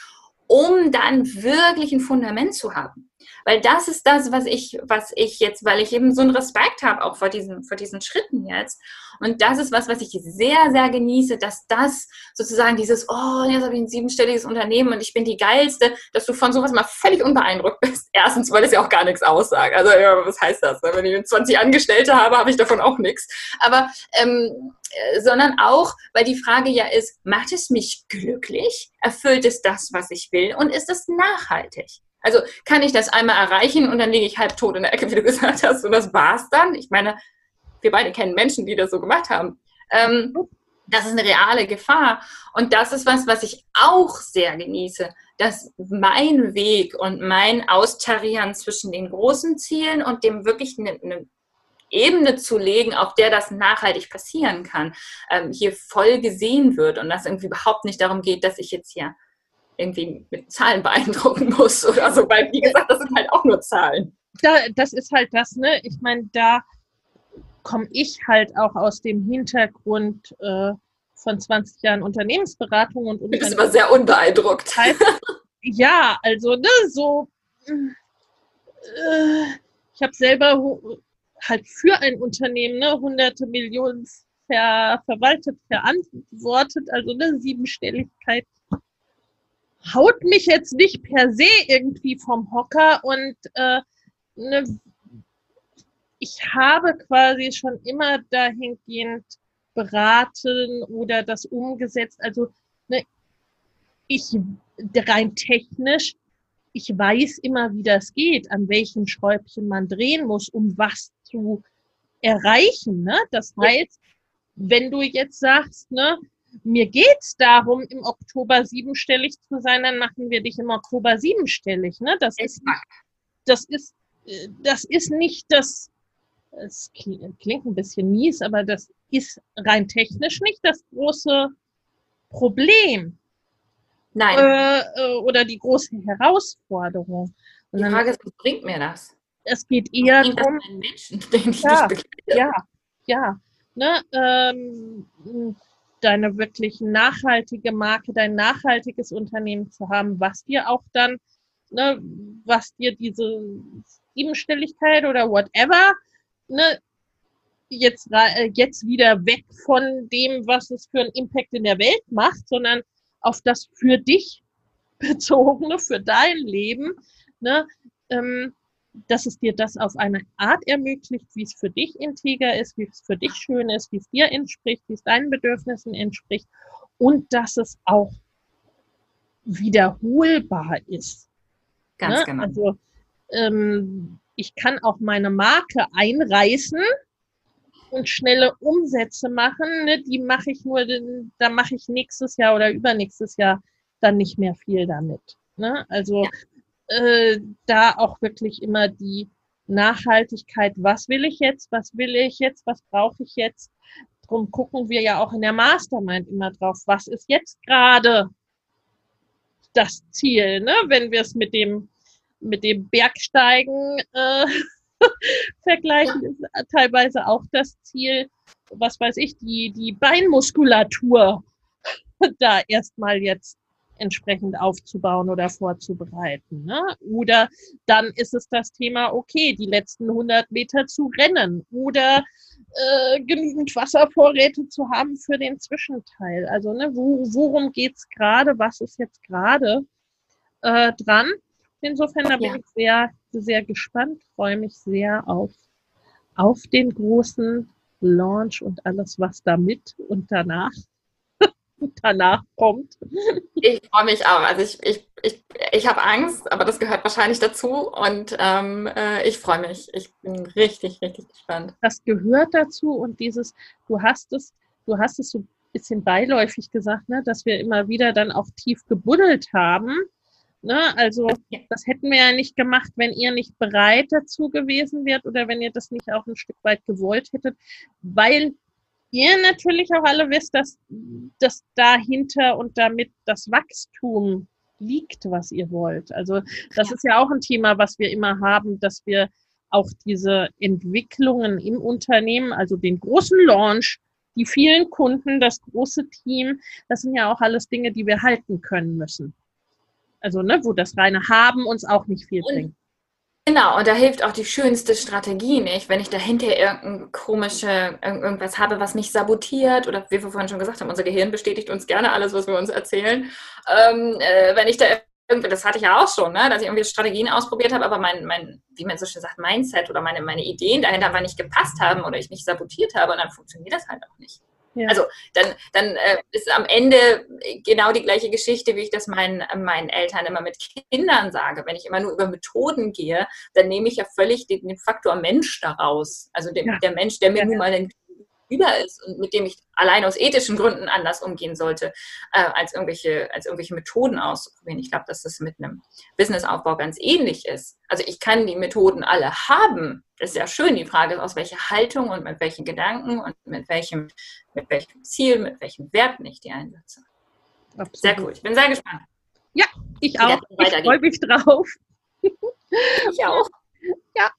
um dann wirklich ein Fundament zu haben. Weil das ist das, was ich, was ich jetzt, weil ich eben so einen Respekt habe auch vor diesen, vor diesen Schritten jetzt. Und das ist was, was ich sehr, sehr genieße, dass das sozusagen dieses, oh, jetzt habe ich ein siebenstelliges Unternehmen und ich bin die Geilste, dass du von sowas mal völlig unbeeindruckt bist. *laughs* Erstens, weil es ja auch gar nichts aussagt. Also, ja, was heißt das? Wenn ich 20 Angestellte habe, habe ich davon auch nichts. Aber, ähm, äh, sondern auch, weil die Frage ja ist, macht es mich glücklich? Erfüllt es das, was ich will? Und ist es nachhaltig? Also kann ich das einmal erreichen und dann liege ich halb tot in der Ecke, wie du gesagt hast, und das war's dann. Ich meine, wir beide kennen Menschen, die das so gemacht haben. Ähm, das ist eine reale Gefahr. Und das ist was, was ich auch sehr genieße, dass mein Weg und mein Austarieren zwischen den großen Zielen und dem wirklich eine, eine Ebene zu legen, auf der das nachhaltig passieren kann, ähm, hier voll gesehen wird und dass irgendwie überhaupt nicht darum geht, dass ich jetzt hier irgendwie mit Zahlen beeindrucken muss oder so, weil wie gesagt, das sind halt auch nur Zahlen. Da, das ist halt das, ne? Ich meine, da komme ich halt auch aus dem Hintergrund äh, von 20 Jahren Unternehmensberatung und Du bist immer sehr unbeeindruckt. *laughs* ja, also ne, so äh, ich habe selber halt für ein Unternehmen ne, hunderte Millionen ver, verwaltet, verantwortet, also eine Siebenstelligkeit haut mich jetzt nicht per se irgendwie vom Hocker und äh, ne, ich habe quasi schon immer dahingehend beraten oder das umgesetzt. Also ne, ich rein technisch, ich weiß immer, wie das geht, an welchen Schräubchen man drehen muss, um was zu erreichen. Ne? Das heißt, wenn du jetzt sagst, ne, mir geht's darum, im Oktober siebenstellig zu sein, dann machen wir dich im Oktober siebenstellig. Ne? Das, ist, das, ist, das ist nicht das, es klingt ein bisschen mies, aber das ist rein technisch nicht das große Problem. Nein. Äh, äh oder die große Herausforderung. Und die Frage ist, was bringt mir das? Es geht eher darum. Menschen, *laughs* den ich ja, ja, ja. Ne, ähm, deine wirklich nachhaltige Marke, dein nachhaltiges Unternehmen zu haben, was dir auch dann, ne, was dir diese Siebenstelligkeit oder whatever, ne, jetzt, äh, jetzt wieder weg von dem, was es für einen Impact in der Welt macht, sondern auf das für dich *laughs* bezogene, für dein Leben, ne, ähm, dass es dir das auf eine Art ermöglicht, wie es für dich integer ist, wie es für dich schön ist, wie es dir entspricht, wie es deinen Bedürfnissen entspricht und dass es auch wiederholbar ist. Ganz ne? genau. Also ähm, ich kann auch meine Marke einreißen und schnelle Umsätze machen. Ne? Die mache ich nur, da mache ich nächstes Jahr oder übernächstes Jahr dann nicht mehr viel damit. Ne? Also ja äh, da auch wirklich immer die Nachhaltigkeit, was will ich jetzt, was will ich jetzt, was brauche ich jetzt. Drum gucken wir ja auch in der Mastermind immer drauf, was ist jetzt gerade das Ziel, ne? wenn wir es mit dem, mit dem Bergsteigen äh, *laughs* vergleichen, ist teilweise auch das Ziel, was weiß ich, die, die Beinmuskulatur *laughs* da erstmal jetzt entsprechend aufzubauen oder vorzubereiten. Ne? Oder dann ist es das Thema, okay, die letzten 100 Meter zu rennen oder äh, genügend Wasservorräte zu haben für den Zwischenteil. Also ne, wo, worum geht's gerade? Was ist jetzt gerade äh, dran? Insofern da bin ja. ich sehr, sehr gespannt, freue mich sehr auf, auf den großen Launch und alles, was damit und danach *laughs* danach kommt. Ich freue mich auch. Also ich, ich, ich, ich habe Angst, aber das gehört wahrscheinlich dazu und ähm, äh, ich freue mich. Ich bin richtig, richtig gespannt. Das gehört dazu und dieses, du hast es, du hast es so ein bisschen beiläufig gesagt, ne, dass wir immer wieder dann auch tief gebuddelt haben. Ne? Also das hätten wir ja nicht gemacht, wenn ihr nicht bereit dazu gewesen wärt oder wenn ihr das nicht auch ein Stück weit gewollt hättet, weil ihr natürlich auch alle wisst, dass, dass dahinter und damit das Wachstum liegt, was ihr wollt. Also das ja. ist ja auch ein Thema, was wir immer haben, dass wir auch diese Entwicklungen im Unternehmen, also den großen Launch, die vielen Kunden, das große Team, das sind ja auch alles Dinge, die wir halten können müssen. Also, ne, wo das reine Haben uns auch nicht viel bringt. Genau, und da hilft auch die schönste Strategie nicht, wenn ich dahinter irgendein komische, irgendwas habe, was mich sabotiert oder wie wir vorhin schon gesagt haben, unser Gehirn bestätigt uns gerne alles, was wir uns erzählen. Ähm, äh, wenn ich da irgendwie, das hatte ich ja auch schon, ne, dass ich irgendwie Strategien ausprobiert habe, aber mein, mein, wie man so schön sagt, Mindset oder meine, meine Ideen dahinter einfach nicht gepasst haben oder ich mich sabotiert habe und dann funktioniert das halt auch nicht. Ja. Also dann, dann äh, ist am Ende genau die gleiche Geschichte, wie ich das meinen, meinen Eltern immer mit Kindern sage. Wenn ich immer nur über Methoden gehe, dann nehme ich ja völlig den, den Faktor Mensch daraus. Also den, ja. der Mensch, der mir ja. nun mal den über ist und mit dem ich allein aus ethischen Gründen anders umgehen sollte, äh, als, irgendwelche, als irgendwelche Methoden auszuprobieren. Ich glaube, dass das mit einem Businessaufbau ganz ähnlich ist. Also ich kann die Methoden alle haben. Das ist ja schön. Die Frage ist, aus welcher Haltung und mit welchen Gedanken und mit welchem, mit welchem Ziel, mit welchen Werten ich die einsetze. Absolut. Sehr cool. Ich bin sehr gespannt. Ja, ich auch. Ich freue mich drauf. Ich auch. *laughs* Ja.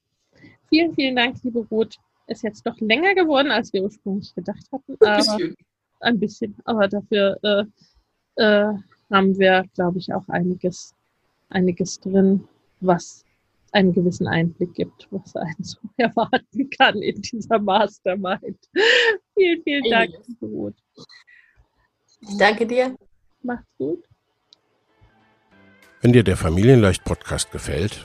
Vielen, vielen Dank, liebe Ruth ist jetzt doch länger geworden, als wir ursprünglich gedacht hatten. Ein bisschen. ein bisschen. Aber dafür äh, äh, haben wir, glaube ich, auch einiges, einiges drin, was einen gewissen Einblick gibt, was einen *laughs* so erwarten kann in dieser Mastermind. *laughs* vielen, vielen Dank, Ruth. Ich danke dir. Mach's gut. Wenn dir der Familienleicht Podcast gefällt,